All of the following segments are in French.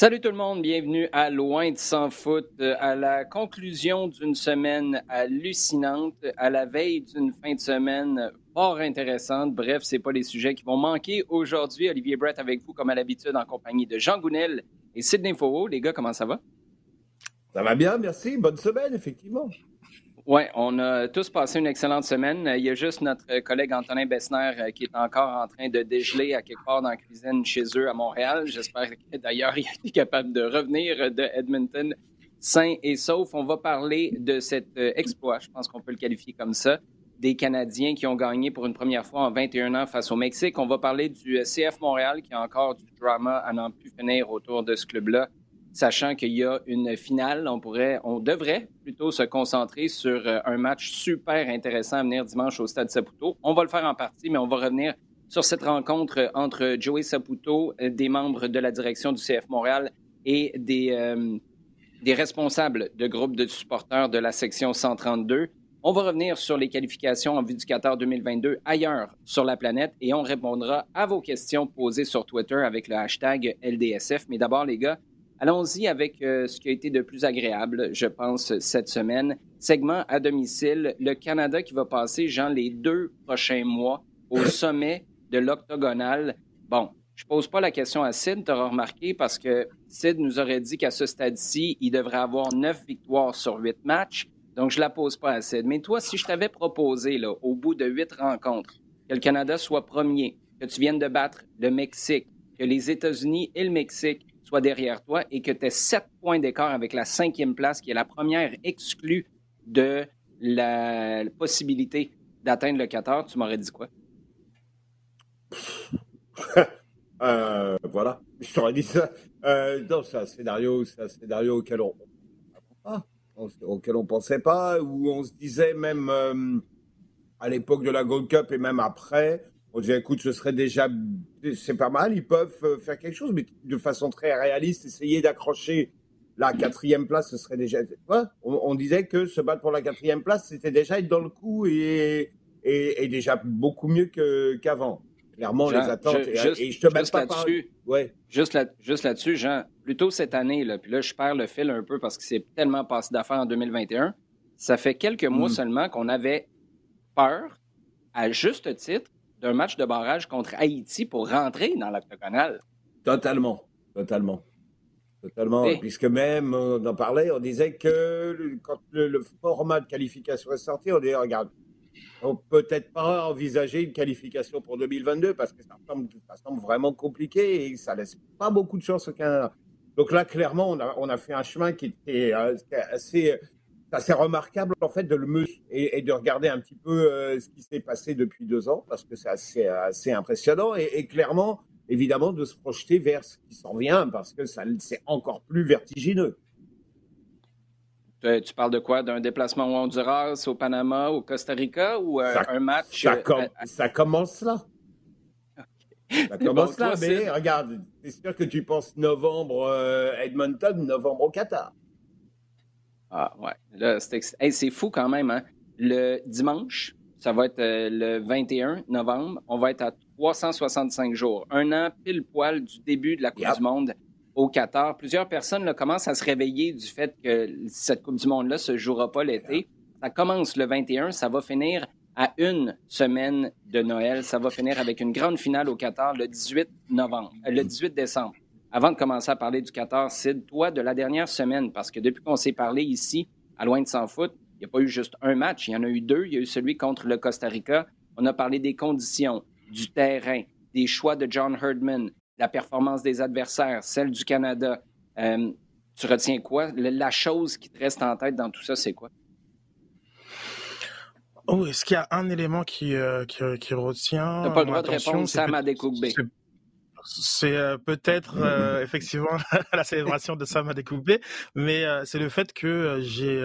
Salut tout le monde, bienvenue à Loin de sans foot, à la conclusion d'une semaine hallucinante, à la veille d'une fin de semaine fort intéressante. Bref, c'est pas les sujets qui vont manquer aujourd'hui. Olivier Brett avec vous comme à l'habitude en compagnie de Jean Gounel et Sidney Fauveau. Les gars, comment ça va? Ça va bien, merci. Bonne semaine, effectivement. Oui, on a tous passé une excellente semaine. Il y a juste notre collègue Antonin Bessner euh, qui est encore en train de dégeler à quelque part dans la cuisine chez eux à Montréal. J'espère d'ailleurs il est capable de revenir de Edmonton sain et sauf. On va parler de cet euh, exploit, je pense qu'on peut le qualifier comme ça, des Canadiens qui ont gagné pour une première fois en 21 ans face au Mexique. On va parler du euh, CF Montréal qui a encore du drama à n'en plus finir autour de ce club-là sachant qu'il y a une finale. On pourrait, on devrait plutôt se concentrer sur euh, un match super intéressant à venir dimanche au Stade Saputo. On va le faire en partie, mais on va revenir sur cette rencontre entre Joey Saputo, euh, des membres de la direction du CF Montréal et des, euh, des responsables de groupes de supporters de la section 132. On va revenir sur les qualifications en vue du Qatar 2022 ailleurs sur la planète et on répondra à vos questions posées sur Twitter avec le hashtag LDSF. Mais d'abord, les gars, Allons-y avec euh, ce qui a été de plus agréable, je pense, cette semaine. Segment à domicile, le Canada qui va passer, Jean, les deux prochains mois au sommet de l'octogonal. Bon, je pose pas la question à Sid, tu auras remarqué, parce que Sid nous aurait dit qu'à ce stade-ci, il devrait avoir neuf victoires sur huit matchs. Donc, je la pose pas à Sid. Mais toi, si je t'avais proposé, là, au bout de huit rencontres, que le Canada soit premier, que tu viennes de battre le Mexique, que les États-Unis et le Mexique soit derrière toi et que tu sept points d'écart avec la cinquième place, qui est la première exclue de la possibilité d'atteindre le 14, tu m'aurais dit quoi? Euh, voilà, je t'aurais dit ça. Euh, non, c'est un scénario, c'est auquel on, auquel on pensait pas, où on se disait même euh, à l'époque de la Gold Cup et même après, on dit, écoute, ce serait déjà, c'est pas mal, ils peuvent euh, faire quelque chose, mais de façon très réaliste, essayer d'accrocher la quatrième place, ce serait déjà. on, disait que se battre pour la quatrième place, c'était déjà être dans le coup et, et, déjà beaucoup mieux qu'avant. Clairement, les attentes. et, je te mets pas là-dessus. Ouais. Juste, là, juste là-dessus, Jean, plutôt cette année, là, puis là, je perds le fil un peu parce que c'est tellement passé d'affaires en 2021. Ça fait quelques mois mm. seulement qu'on avait peur, à juste titre, d'un match de barrage contre Haïti pour rentrer dans l'octogonal. Totalement, totalement. Totalement, puisque même, on en parlait, on disait que quand le, format de qualification est sorti, on disait, regarde, on peut peut-être pas envisager une qualification pour 2022 parce que ça semble, vraiment compliqué et ça laisse pas beaucoup de chance au Canada. Donc là, clairement, on a, on a fait un chemin qui était euh, assez c'est assez remarquable en fait de le et, de regarder un petit peu euh, ce qui s'est passé depuis deux ans parce que c'est assez, assez impressionnant et, clairement évidemment de se projeter vers ce qui s'en vient parce que ça c'est encore plus vertigineux. Tu parles de quoi? D'un déplacement au Honduras, au Panama, au Costa Rica ou euh, un match ça, euh, ça, commence là. Ça commence là, mais regarde, c'est sûr que tu penses novembre Edmonton, novembre au Qatar. Ah ouais. c'est fou quand même. Hein? Le dimanche, ça va être euh, le 21 novembre. On va être à 365 jours. Un an pile poil du début de la Coupe du Monde au Qatar. Plusieurs personnes là, commencent à se réveiller du fait que cette Coupe du Monde-là se jouera pas l'été. Ça commence le 21, ça va finir à une semaine de Noël. Ça va finir avec une grande finale au Qatar le 18 novembre, euh, le 18 décembre avant de commencer à parler du 14, Sid, toi, de la dernière semaine, parce que depuis qu'on s'est parlé ici, à Loin de s'en foot, il n'y a pas eu juste un match, il y en a eu deux. Il y a eu celui contre le Costa Rica. On a parlé des conditions, du terrain, des choix de John Herdman, la performance des adversaires, celle du Canada. Euh, tu retiens quoi? La chose qui te reste en tête dans tout ça, c'est quoi? Oh, est-ce qu'il y a un élément qui, euh, qui, qui, retient? Tu n'as pas le droit de répondre, Sam Adekugbe c'est euh, peut-être euh, effectivement la célébration de Sam a découpé, mais euh, c'est le fait que j'ai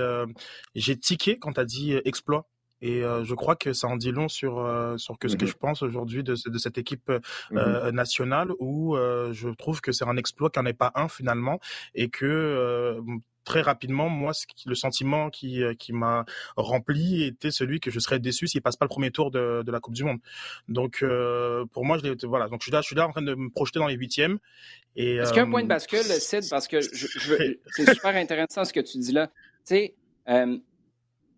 j'ai tiqué quand tu as dit exploit. Et je crois que ça en dit long sur, sur que, ce que mmh je pense aujourd'hui de, de, cette équipe mmh nationale où je trouve que c'est un exploit qu'il n'y en ait pas un finalement et que très rapidement, moi, le sentiment qui, qui m'a rempli était celui que je serais déçu s'il passe pas le premier tour de, de la Coupe du Monde. Donc, pour moi, je voilà. Donc, je suis là, je suis là en train de me projeter dans les huitièmes. Est-ce qu'il y a un point de bascule, Sid, parce que je, c'est super intéressant ce que tu dis là. Tu sais,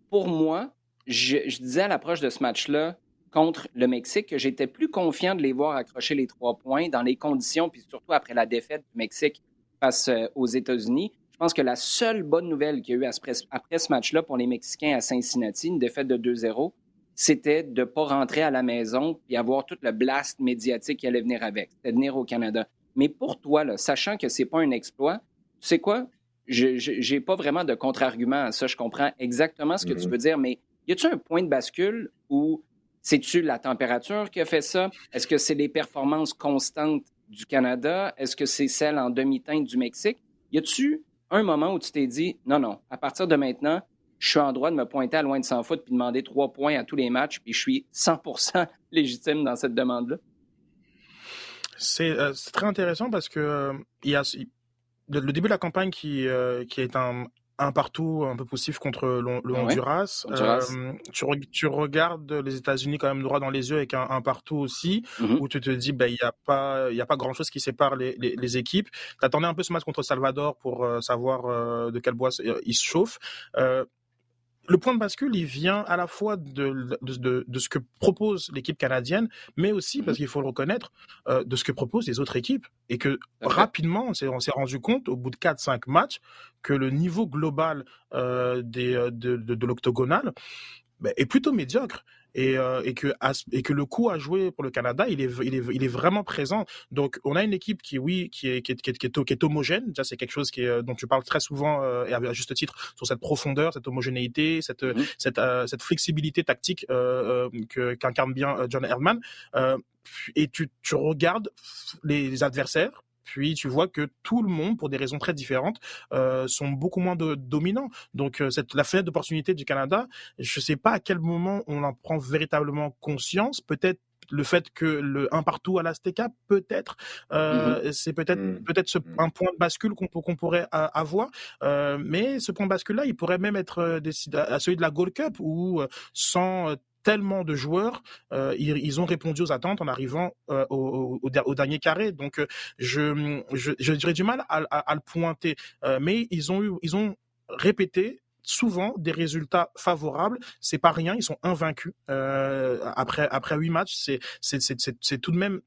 pour moi, je, disais à l'approche de ce match-là contre le Mexique que j'étais plus confiant de les voir accrocher les trois points dans les conditions, puis surtout après la défaite du Mexique face euh, aux États-Unis. Je pense que la seule bonne nouvelle qu'il y a eu après ce match-là pour les Mexicains à Cincinnati, une défaite de 2-0, c'était de ne pas rentrer à la maison et avoir tout le blast médiatique qui allait venir avec, de venir au Canada. Mais pour toi, là, sachant que ce n'est pas un exploit, tu sais quoi? Je n'ai pas vraiment de contre-argument à ça. Je comprends exactement ce que tu mm-hmm. veux dire, mais y a-t-il un point de bascule où c'est-tu la température qui a fait ça? Est-ce que c'est les performances constantes du Canada? Est-ce que c'est celle en demi-teinte du Mexique? Y a-tu un moment où tu t'es dit, non, non, à partir de maintenant, je suis en droit de me pointer à loin de 100 foot puis demander trois points à tous les matchs, puis je suis 100 légitime dans cette demande-là? Euh, c'est très intéressant parce que euh, il y a le, début de la campagne qui, euh, qui est un, un partout un peu poussif contre le, ah Honduras. tu, tu, regardes les États-Unis quand même droit dans les yeux avec un, partout aussi, mmh où tu te dis, ben, il n'y a pas, il a pas grand chose qui sépare les, les, les équipes. T'attendais un peu ce match contre Salvador pour savoir de quel bois il se chauffe le point de bascule, il vient à la fois de, de, de, ce que propose l'équipe canadienne, mais aussi, parce mmh qu'il faut le reconnaître, euh, de ce que proposent les autres équipes. Et que rapidement, on s'est rendu compte, au bout de 4-5 matchs, que le niveau global euh, des, euh, de, de, l'octogonal ben, est plutôt médiocre et, euh, et, que, et que le coup à jouer pour le Canada, il est, il est, il est vraiment présent. Donc, on a une équipe qui, oui, qui est, qui est, qui est, qui est, homogène. Déjà, c'est quelque chose qui est, euh, dont tu parles très souvent euh, et à juste titre sur cette profondeur, cette homogénéité, cette, mmh cette, cette flexibilité tactique que qu'incarne bien John Herdman. et tu, tu regardes les adversaires puis tu vois que tout le monde, pour des raisons très différentes, euh, sont beaucoup moins de, dominants. Donc euh, cette, la fenêtre d'opportunité du Canada, je ne sais pas à quel moment on en prend véritablement conscience. Peut-être le fait que le un partout à l'Azteca, peut-être, euh, mm-hmm. c'est peut-être mm. peut-être mm. un point de bascule qu'on qu'on pourrait avoir. Euh, mais ce point de bascule là, il pourrait même être euh, décidé à celui de la Gold Cup où sans tellement de joueurs, euh, ils, ont répondu aux attentes en arrivant euh, au, dernier carré. Donc, euh, je, je, dirais du mal à, le pointer, mais ils ont eu, ils ont répété souvent des résultats favorables. C'est pas rien, ils sont invaincus après après huit matchs. C'est c'est tout de même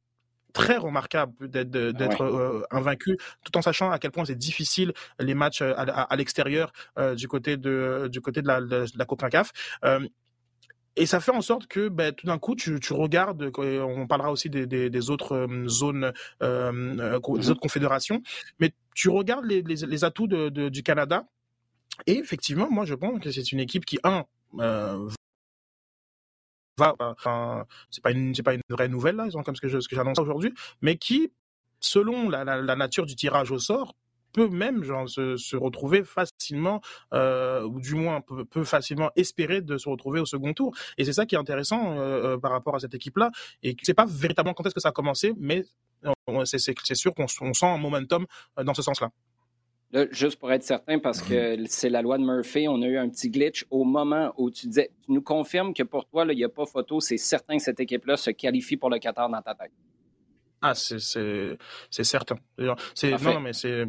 très remarquable d'être ah invaincu, tout en sachant à quel point c'est difficile les matchs à, l'extérieur du côté de du côté de la, de, la CONCACAF. Et ça fait en sorte que ben, tout d'un coup, tu, tu, regardes, on parlera aussi des, des, des autres euh, zones, euh, euh, des mhm. autres confédérations, mais tu regardes les, les, les atouts de, de, du Canada. Et effectivement, moi, je pense que c'est une équipe qui, un, euh, va, enfin, c'est pas une, c'est pas une vraie nouvelle là, comme ce que, je, ce que j'annonce aujourd'hui, mais qui, selon la, la, la nature du tirage au sort, peut même genre, se, se retrouver facilement, euh, ou du moins peut, peut, facilement espérer de se retrouver au second tour. Et c'est ça qui est intéressant euh, euh par rapport à cette équipe-là. Et c'est pas véritablement quand est-ce que ça a commencé, mais c'est sûr qu'on sent un momentum dans ce sens-là. Là, juste pour être certain, parce que c'est la loi de Murphy, on a eu un petit glitch au moment où tu disais, tu nous confirmes que pour toi, il n'y a pas photo, c'est certain que cette équipe-là se qualifie pour le Qatar dans ta tête. Ah, c'est certain. C'est non, mais c'est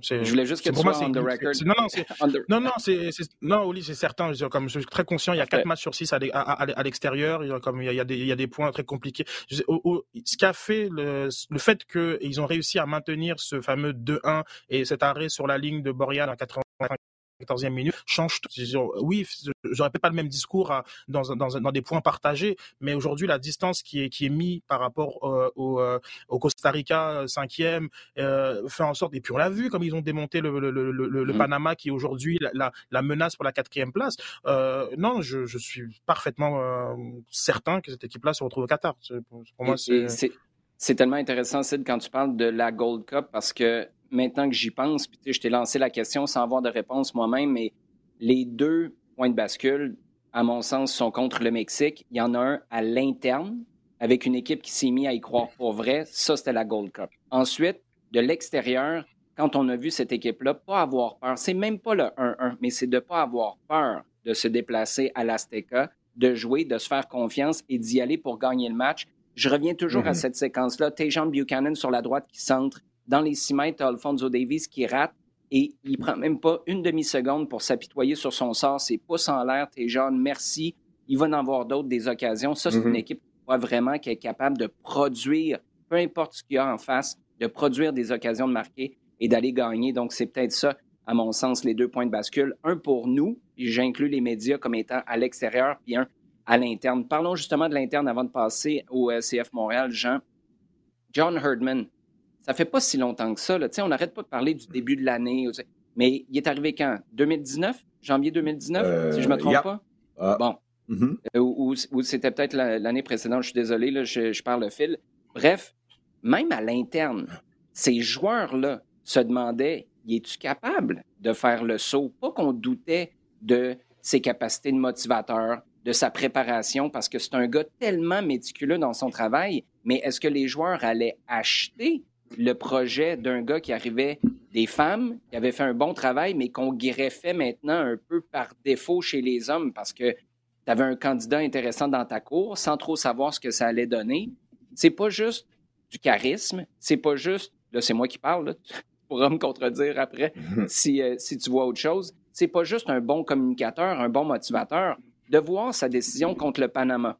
je voulais juste que tu sois on the record. Non, non, c'est, non, non, c'est, non, Oli, c'est certain. Je, comme je suis très conscient, il y a quatre matchs sur six à, à, à, l'extérieur. Il y a comme il y a, des, il y a des points très compliqués. ce qui a fait le, le fait qu'ils ont réussi à maintenir ce fameux 2-1 et cet arrêt sur la ligne de Boreal en 80 14e minute change tout. Oui, j'aurais peut-être pas le même discours à, dans, dans, dans, des points partagés, mais aujourd'hui la distance qui est qui est mise par rapport euh, au, euh, au, Costa Rica 5e euh, fait en sorte et puis on l'a vu comme ils ont démonté le, le, le, le mmh. Panama qui est aujourd'hui la, la, menace pour la quatrième place. non, je, je suis parfaitement certain que cette équipe-là se retrouve au Qatar. Pour, moi, c'est c'est tellement intéressant, Sid, quand tu parles de la Gold Cup, parce que maintenant que j'y pense, puis je t'ai lancé la question sans avoir de réponse moi-même, mais les deux points de bascule, à mon sens, sont contre le Mexique. Il y en a un à l'interne, avec une équipe qui s'est mise à y croire pour vrai. Ça, c'était la Gold Cup. Ensuite, de l'extérieur, quand on a vu cette équipe-là, pas avoir peur. C'est même pas le 1-1, mais c'est de ne pas avoir peur de se déplacer à l'Azteca, de jouer, de se faire confiance et d'y aller pour gagner le match. Je reviens toujours à mhm. cette séquence-là. Tejan Buchanan sur la droite qui centre. Dans les 6 mètres, Alfonso Davis qui rate et il prend même pas une demi-seconde pour s'apitoyer sur son sort. C'est pouce en l'air, Tejan, merci. Il va en avoir d'autres des occasions. Ça, c'est une mhm. équipe qui voit vraiment qui est capable de produire, peu importe ce qu'il y a en face, de produire des occasions de marquer et d'aller gagner. Donc, c'est peut-être ça, à mon sens, les deux points de bascule. Un pour nous, puis j'inclus les médias comme étant à l'extérieur, puis un à l'interne. Parlons justement de l'interne avant de passer au CF Montréal, Jean. John Herdman, ça fait pas si longtemps que ça. Là. On n'arrête pas de parler du début de l'année. Mais il est arrivé quand? 2019? Janvier 2019, si je ne me trompe euh, pas? Ah. Bon. Mm-hmm. Euh, ou, c'était peut-être l'année précédente, je suis désolé, là, je, parle le fil. Bref, même à l'interne, ces joueurs-là se demandaient, es-tu capable de faire le saut? Pas qu'on doutait de ses capacités de motivateur, de sa préparation, parce que c'est un gars tellement méticuleux dans son travail, mais est-ce que les joueurs allaient acheter le projet d'un gars qui arrivait des femmes, qui avait fait un bon travail, mais qu'on greffait maintenant un peu par défaut chez les hommes parce que tu avais un candidat intéressant dans ta cour sans trop savoir ce que ça allait donner. C'est pas juste du charisme, c'est pas juste, là c'est moi qui parle, là, tu pourras me contredire après si, euh, si tu vois autre chose, c'est pas juste un bon communicateur, un bon motivateur, de voir sa décision contre le Panama,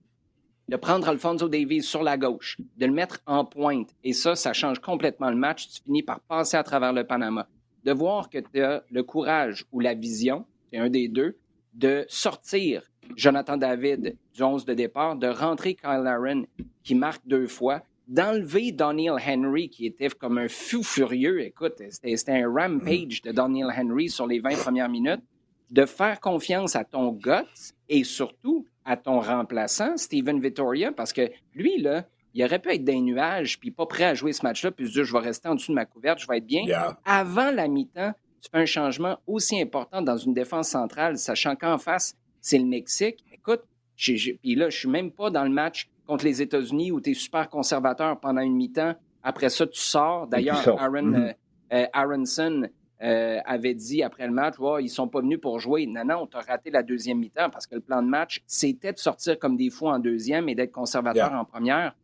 de prendre Alfonso Davies sur la gauche, de le mettre en pointe, et ça, ça change complètement le match. Tu finis par passer à travers le Panama. De voir que tu as le courage ou la vision, c'est un des deux, de sortir Jonathan David du 11 de départ, de rentrer Kyle Aaron qui marque deux fois, d'enlever Daniel Henry qui était comme un fou furieux. Écoute, c'était un rampage de Daniel Henry sur les 20 premières minutes. De faire confiance à ton guts et surtout à ton remplaçant, Steven Vittoria, parce que lui, là, il aurait pu être des nuages, puis pas prêt à jouer ce match-là, puis se dire, je vais rester en dessous de ma couverte, je vais être bien. Avant la mi-temps, tu fais un changement aussi important dans une défense centrale, sachant qu'en face, c'est le Mexique. Écoute, puis là, je suis même pas dans le match contre les États-Unis où tu es super conservateur pendant une mi-temps. Après ça, tu sors. D'ailleurs, Aaron, mm-hmm. euh, euh, Aronson euh, avait dit après le match, oh, ils sont pas venus pour jouer. Non, non, tu as raté la deuxième mi-temps parce que le plan de match, c'était de sortir comme des fous en deuxième et d'être conservateur en première.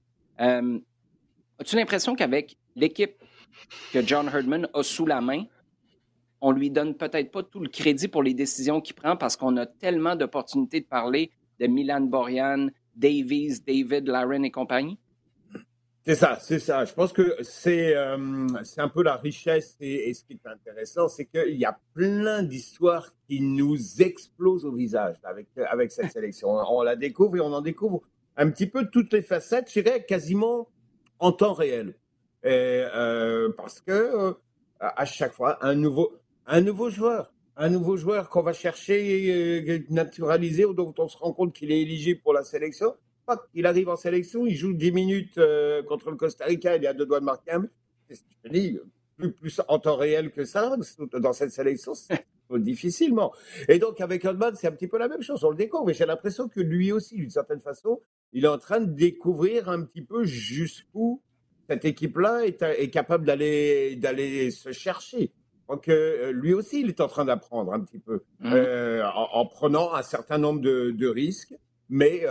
Euh, as-tu l'impression qu'avec l'équipe que John Herdman a sous la main, on lui donne peut-être pas tout le crédit pour les décisions qu'il prend parce qu'on a tellement d'opportunités de parler de Milan Borian, Davies, David, Laren et compagnie? C'est ça, c'est ça. Je pense que c'est euh, un peu la richesse et, ce qui est intéressant, c'est qu'il y a plein d'histoires qui nous explosent au visage avec, avec cette sélection. On, la découvre et on en découvre un petit peu toutes les facettes, je dirais quasiment en temps réel. Euh, parce que euh, à chaque fois, un nouveau, un nouveau joueur, un nouveau joueur qu'on va chercher, euh, naturaliser, dont on se rend compte qu'il est éligible pour la sélection il arrive en sélection, il joue 10 minutes euh, contre le Costa Rica, il y a deux doigts de marquer un Je dis, plus, plus en temps réel que ça, dans cette sélection, c'est difficilement. Et donc, avec Hudman, c'est un petit peu la même chose. On le découvre, mais j'ai l'impression que lui aussi, d'une certaine façon, il est en train de découvrir un petit peu jusqu'où cette équipe-là est, capable d'aller, d'aller se chercher. Donc, euh, lui aussi, il est en train d'apprendre un petit peu, mmh. euh, en, prenant un certain nombre de, risques. Mais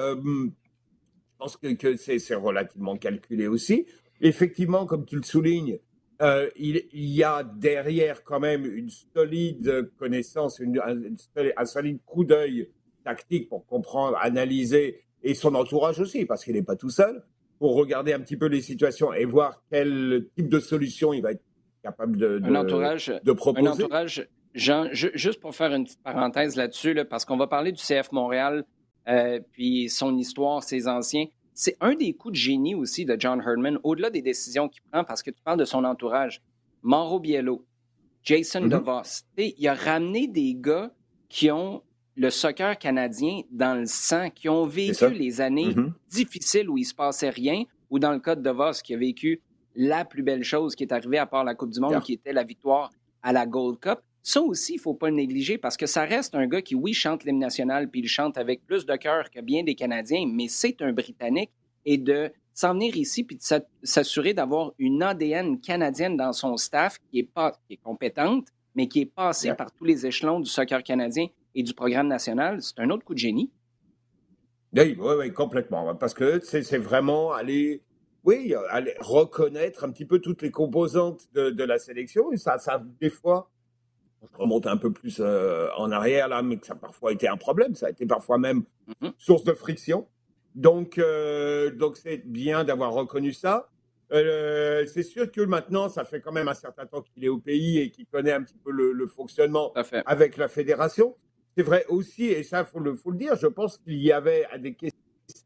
pense que, c'est relativement calculé aussi. Effectivement, comme tu le soulignes, euh, il, y a derrière quand même une solide connaissance, un, solide coup d'œil tactique pour comprendre, analyser, et son entourage aussi, parce qu'il n'est pas tout seul, pour regarder un petit peu les situations et voir quel type de solution il va être capable de, de, entourage, de proposer. Un entourage, Jean, juste pour faire une petite parenthèse là-dessus, parce qu'on va parler du CF Montréal euh, puis son histoire, ses anciens. C'est un des coups de génie aussi de John Herdman, au-delà des décisions qu'il prend, parce que tu parles de son entourage. Mauro Biello, Jason mm-hmm. DeVos. Il a ramené des gars qui ont le soccer canadien dans le sang, qui ont vécu les années mm-hmm. difficiles où il ne se passait rien, ou dans le cas de DeVos, qui a vécu la plus belle chose qui est arrivée à part la Coupe du Monde, qui était la victoire à la Gold Cup. Ça aussi, il ne faut pas le négliger parce que ça reste un gars qui, oui, chante l'hymne national, puis il chante avec plus de cœur que bien des Canadiens, mais c'est un Britannique. Et de s'en venir ici puis de s'assurer d'avoir une ADN canadienne dans son staff qui est, pas, qui est compétente, mais qui est passée par tous les échelons du soccer canadien et du programme national, c'est un autre coup de génie. Oui, oui, oui complètement. Parce que c'est vraiment aller, oui, aller reconnaître un petit peu toutes les composantes de, la sélection. Et ça, ça, des fois, remonte un peu plus euh, en arrière là, mais que ça a parfois été un problème. Ça a été parfois même mm-hmm. source de friction. Donc, euh, donc c'est bien d'avoir reconnu ça. Euh, c'est sûr que maintenant, ça fait quand même un certain temps qu'il est au pays et qu'il connaît un petit peu le, fonctionnement avec la fédération. C'est vrai aussi, et ça, il faut le, faut le dire, je pense qu'il y avait des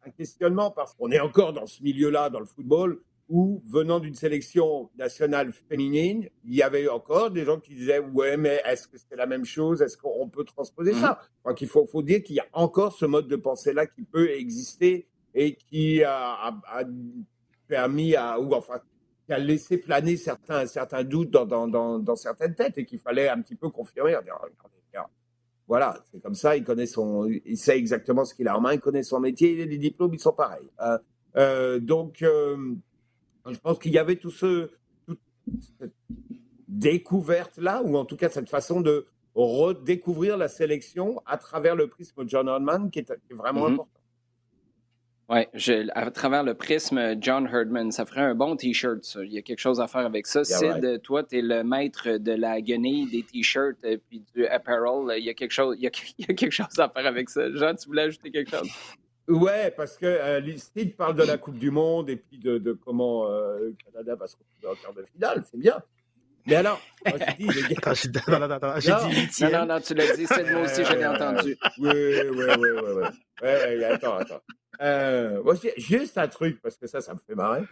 un questionnement parce qu'on est encore dans ce milieu-là, dans le football, où, venant d'une sélection nationale féminine, il y avait encore des gens qui disaient Ouais, mais est-ce que c'est la même chose? Est-ce qu'on peut transposer ça? Donc, il faut, faut dire qu'il y a encore ce mode de pensée-là qui peut exister et qui a, permis à, ou enfin, qui a laissé planer certains, certains doutes dans, dans, dans, certaines têtes et qu'il fallait un petit peu confirmer. Voilà, c'est comme ça, il connaît son, il sait exactement ce qu'il a en main, il connaît son métier, les diplômes, ils sont pareils. Euh, euh, donc, euh, je pense qu'il y avait tout ce, toute cette découverte-là, ou en tout cas cette façon de redécouvrir la sélection à travers le prisme John Herdman, qui est, vraiment mm-hmm. important. Oui, à travers le prisme John Herdman, ça ferait un bon T-shirt, Il y a quelque chose à faire avec ça. Sid, toi, tu es le maître de la guenille des T-shirts et puis du apparel. Il y, a quelque chose, il, y a, quelque chose à faire avec ça. Jean, tu voulais ajouter quelque chose? Ouais, parce que euh, Sid parle de la Coupe du Monde et puis de, comment euh, le Canada va se retrouver en quart de finale. C'est bien. Mais alors, moi, j'ai dit, les gars. non, non, non, j'ai dit Non, non, non, tu l'as dit, c'est moi aussi, je l'ai entendu. Oui, oui, oui, oui, oui. Ouais, ouais, attends, attends. Euh, moi, juste un truc, parce que ça, ça me fait marrer.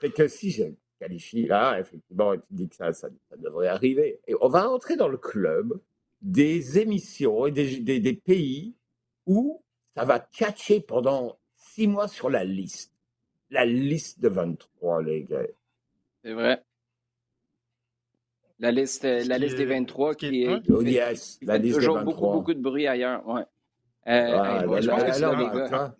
C'est que si je qualifie là, effectivement, tu dis que ça, ça, devrait arriver. Et on va entrer dans le club des émissions et des, des, des pays où ça va catcher pendant six mois sur la liste. La liste de 23, les gars. C'est vrai. La liste, la liste des 23 qui, est, oh, yes, la liste toujours beaucoup, beaucoup de bruit ailleurs. Ouais. Euh, je pense que c'est les gars.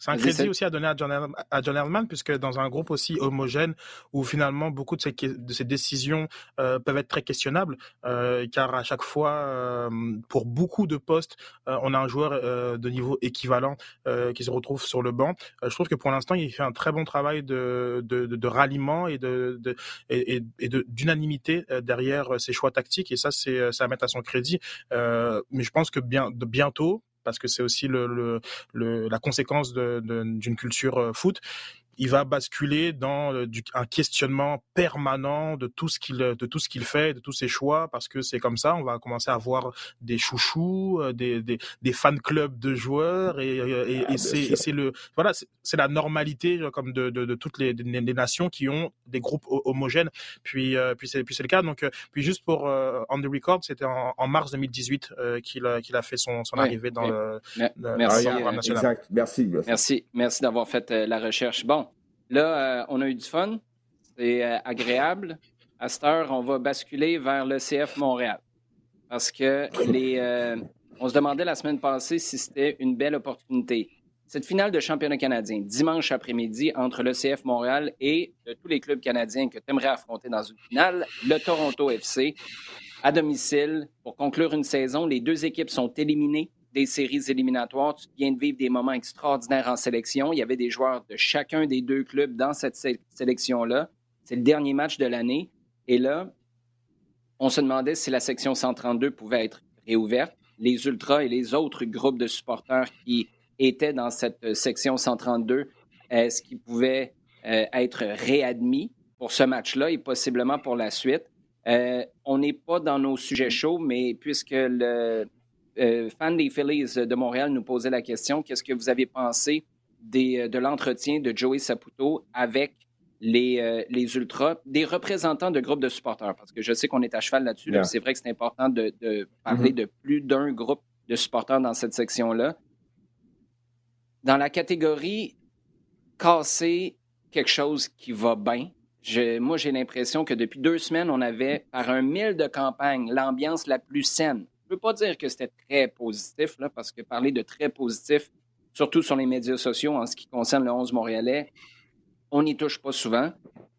C'est un crédit aussi à donner à John, à John puisque dans un groupe aussi homogène, où finalement beaucoup de ces, de ces décisions euh, peuvent être très questionnables, euh, car à chaque fois, euh, pour beaucoup de postes, euh, on a un joueur euh, de niveau équivalent euh, qui se retrouve sur le banc. je trouve que pour l'instant, il fait un très bon travail de, de, de, ralliement et de, de et, et d'unanimité derrière ses choix tactiques, et ça, c'est ça à mettre à son crédit. mais je pense que bien, de bientôt, parce que c'est aussi le, le, la conséquence d'une culture euh, foot il va basculer dans euh, un questionnement permanent de tout ce qu'il de tout ce qu'il fait, de tous ses choix, parce que c'est comme ça. On va commencer à avoir des chouchous, euh, des, des, des fan clubs de joueurs, et, et, ah, c'est le voilà, c'est la normalité comme de, de, de toutes les, les, nations qui ont des groupes homogènes. Puis puis c'est puis c'est le cas. Donc puis juste pour on the record, c'était en, en, mars 2018 qu'il a qu'il a fait son, son arrivée dans le, merci, Exact. Merci, merci, merci d'avoir fait la recherche. Bon, Là, euh, on a eu du fun. C'est euh, agréable. À cette heure, on va basculer vers le CF Montréal. Parce que les, euh, on se demandait la semaine passée si c'était une belle opportunité. Cette finale de championnat canadien, dimanche après-midi, entre le CF Montréal et tous les clubs canadiens que tu aimerais affronter dans une finale, le Toronto FC, à domicile, pour conclure une saison, les deux équipes sont éliminées des séries éliminatoires. Tu viens de vivre des moments extraordinaires en sélection. Il y avait des joueurs de chacun des deux clubs dans cette sélection-là. C'est le dernier match de l'année. Et là, on se demandait si la section 132 pouvait être réouverte. Les Ultras et les autres groupes de supporters qui étaient dans cette section 132, est-ce qu'ils pouvaient euh, être réadmis pour ce match-là et possiblement pour la suite? Euh, on n'est pas dans nos sujets chauds, mais puisque le, euh, fan des Phillies de Montréal nous posait la question qu'est-ce que vous avez pensé des, euh, de l'entretien de Joey Saputo avec les, euh, les, Ultras, des représentants de groupes de supporters? Parce que je sais qu'on est à cheval là-dessus. C'est vrai que c'est important de, parler mm-hmm. de plus d'un groupe de supporters dans cette section-là. Dans la catégorie casser quelque chose qui va bien, moi, j'ai l'impression que depuis deux semaines, on avait, par un mille de campagne, l'ambiance la plus saine. Je peux pas dire que c'était très positif, là, parce que parler de très positif, surtout sur les médias sociaux en ce qui concerne le 11 montréalais, on n'y touche pas souvent,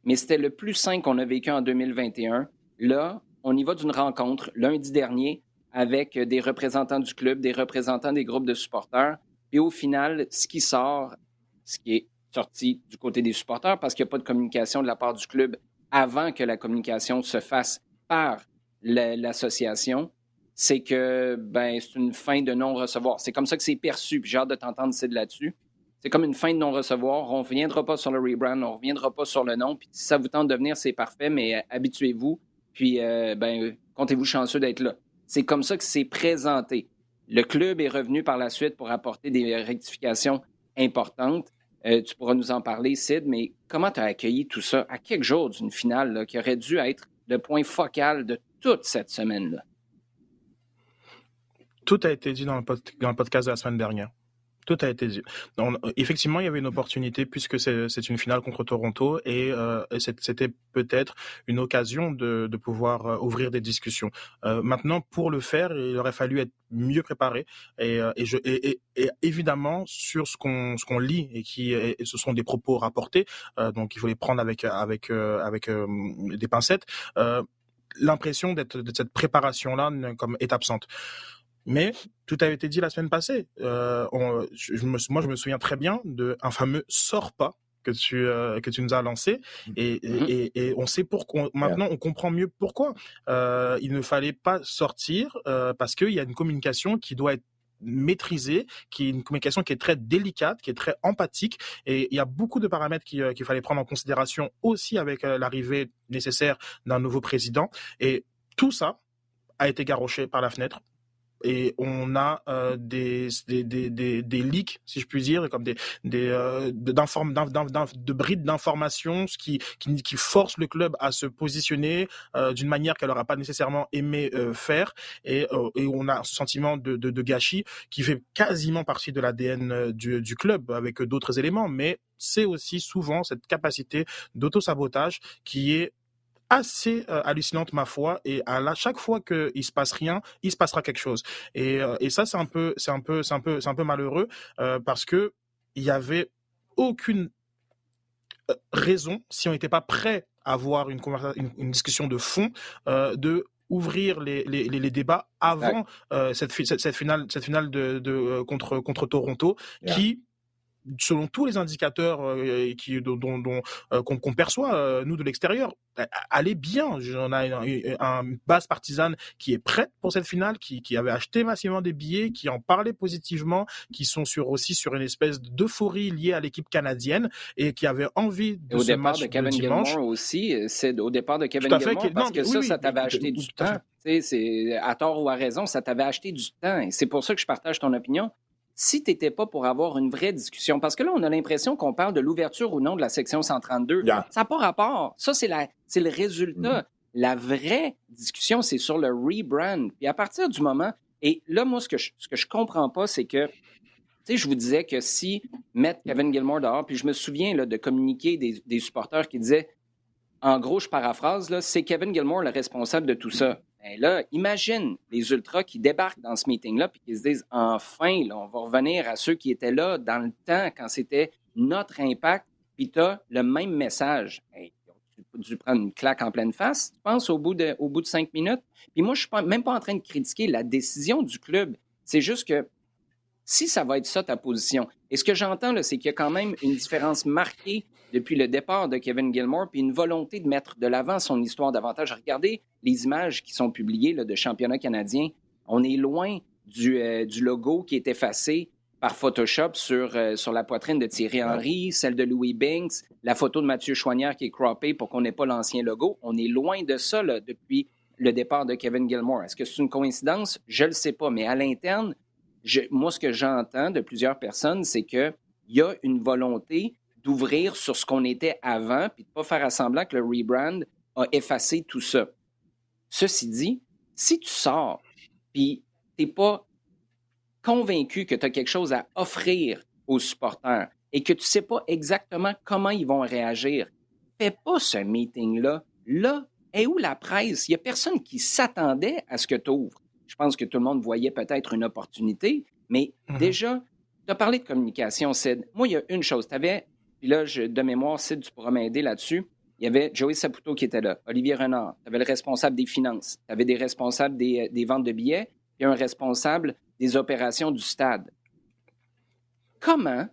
mais c'était le plus sain qu'on a vécu en 2021. Là, on y va d'une rencontre lundi dernier avec des représentants du club, des représentants des groupes de supporters. Et au final, ce qui sort, ce qui est sorti du côté des supporters, parce qu'il n'y a pas de communication de la part du club avant que la communication se fasse par l'association, c'est que ben, c'est une fin de non-recevoir. C'est comme ça que c'est perçu, puis j'ai hâte de t'entendre c'est là-dessus. C'est comme une fin de non-recevoir. On ne reviendra pas sur le rebrand, on ne reviendra pas sur le nom. Puis si ça vous tente de venir, c'est parfait, mais euh, habituez-vous. Puis euh, ben, comptez-vous chanceux d'être là. C'est comme ça que c'est présenté. Le club est revenu par la suite pour apporter des rectifications importantes. Euh, tu pourras nous en parler, Sid, mais comment tu as accueilli tout ça? À quelques jours d'une finale qui aurait dû être le point focal de toute cette semaine-là? Tout a été dit dans le, podcast de la semaine dernière. Tout a été dit. effectivement, il y avait une opportunité puisque c'est une finale contre Toronto et, euh, c'était peut-être une occasion de, pouvoir euh, ouvrir des discussions. Euh, maintenant, pour le faire, il aurait fallu être mieux préparé et, évidemment sur ce qu'on lit et qui ce sont des propos rapportés, donc il faut les prendre avec avec des pincettes. L'impression de cette préparation là comme est absente. Mais tout a été dit la semaine passée. Euh, je, me, moi, je me souviens très bien d'un fameux sort pas que tu euh, que tu nous as lancé. Et, mm-hmm. et, et, on sait pourquoi maintenant on comprend mieux pourquoi. Euh, il ne fallait pas sortir euh, parce qu'il y a une communication qui doit être maîtrisée, qui est une communication qui est très délicate, qui est très empathique, et il y a beaucoup de paramètres qu'il fallait prendre en considération aussi avec l'arrivée nécessaire d'un nouveau président, et tout ça a été garoché par la fenêtre et on a euh, des, des, des, des, leaks, si je puis dire, comme des, des euh, de brides d'informations, qui, qui, qui force le club à se positionner euh, d'une manière qu'elle n'aura pas nécessairement aimé euh, faire, et, euh, et on a ce sentiment de, de, de, gâchis qui fait quasiment partie de l'ADN du, du club avec d'autres éléments, mais c'est aussi souvent cette capacité d'auto-sabotage qui est assez euh, hallucinante ma foi et à la, chaque fois qu'il se passe rien il se passera quelque chose. Et, euh, et ça c'est un peu c'est un peu c'est un peu c'est un peu malheureux euh, parce que il y avait aucune raison si on n'était pas prêt à avoir une, une, discussion de fond de ouvrir les, les, les, débats avant cette, cette, finale cette finale de, de contre contre Toronto qui selon tous les indicateurs euh, qui, dont, dont, euh, qu'on, perçoit euh, nous de l'extérieur, allez bien. On a une, base partisane qui est prête pour cette finale, qui, qui avait acheté massivement des billets, qui en parlait positivement, qui sont sur aussi sur une espèce d'euphorie liée à l'équipe canadienne et qui avait envie de et au départ de Kevin Gilmore aussi, c'est au départ de Kevin Gilmore parce que ça, ça t'avait acheté du temps. C'est à tort ou à raison, ça t'avait acheté du temps. Et c'est pour ça que je partage ton opinion si tu n'étais pas pour avoir une vraie discussion, parce que là, on a l'impression qu'on parle de l'ouverture ou non de la section 132. Ça n'a pas rapport. Ça, c'est le résultat. Mm-hmm. La vraie discussion, c'est sur le rebrand. Puis à partir du moment, et là, moi, ce que je, ce que je comprends pas, c'est que, tu sais, je vous disais que si mettre Kevin Gilmore dehors, puis je me souviens là, de communiquer des, des supporters qui disaient, en gros, je paraphrase, c'est Kevin Gilmore le responsable de tout ça. Ben là, imagine les ultras qui débarquent dans ce meeting-là puis qui se disent enfin, là, on va revenir à ceux qui étaient là dans le temps quand c'était notre impact, puis tu as le même message. tu as dû prendre une claque en pleine face, tu penses, au bout de, au bout de cinq minutes? Puis moi, je suis même pas en train de critiquer la décision du club. C'est juste que si ça va être ça ta position, et ce que j'entends, c'est qu'il y a quand même une différence marquée depuis le départ de Kevin Gilmore, puis une volonté de mettre de l'avant son histoire davantage. Regardez les images qui sont publiées là, de championnat canadien. On est loin du, euh, du, logo qui est effacé par Photoshop sur, euh, sur la poitrine de Thierry Henry, celle de Louis Binks, la photo de Mathieu Choignard qui est croppée pour qu'on n'ait pas l'ancien logo. On est loin de ça là, depuis le départ de Kevin Gilmore. Est-ce que c'est une coïncidence? Je ne le sais pas, mais à l'interne, moi, ce que j'entends de plusieurs personnes, c'est qu'il y a une volonté d'ouvrir sur ce qu'on était avant, puis de ne pas faire semblant que le rebrand a effacé tout ça. Ceci dit, si tu sors, puis tu n'es pas convaincu que tu as quelque chose à offrir aux supporters et que tu ne sais pas exactement comment ils vont réagir, fait pas ce meeting-là. Là, est où la presse? Il n'y a personne qui s'attendait à ce que tu ouvres. Je pense que tout le monde voyait peut-être une opportunité, mais mhm. déjà, tu as parlé de communication, Sid. Moi, il y a une chose. Tu avais, puis là, je, de mémoire, Sid, tu pourras m'aider là-dessus. Il y avait Joey Saputo qui était là, Olivier Renard, tu avais le responsable des finances, tu avais des responsables des, des ventes de billets, et un responsable des opérations du stade. Comment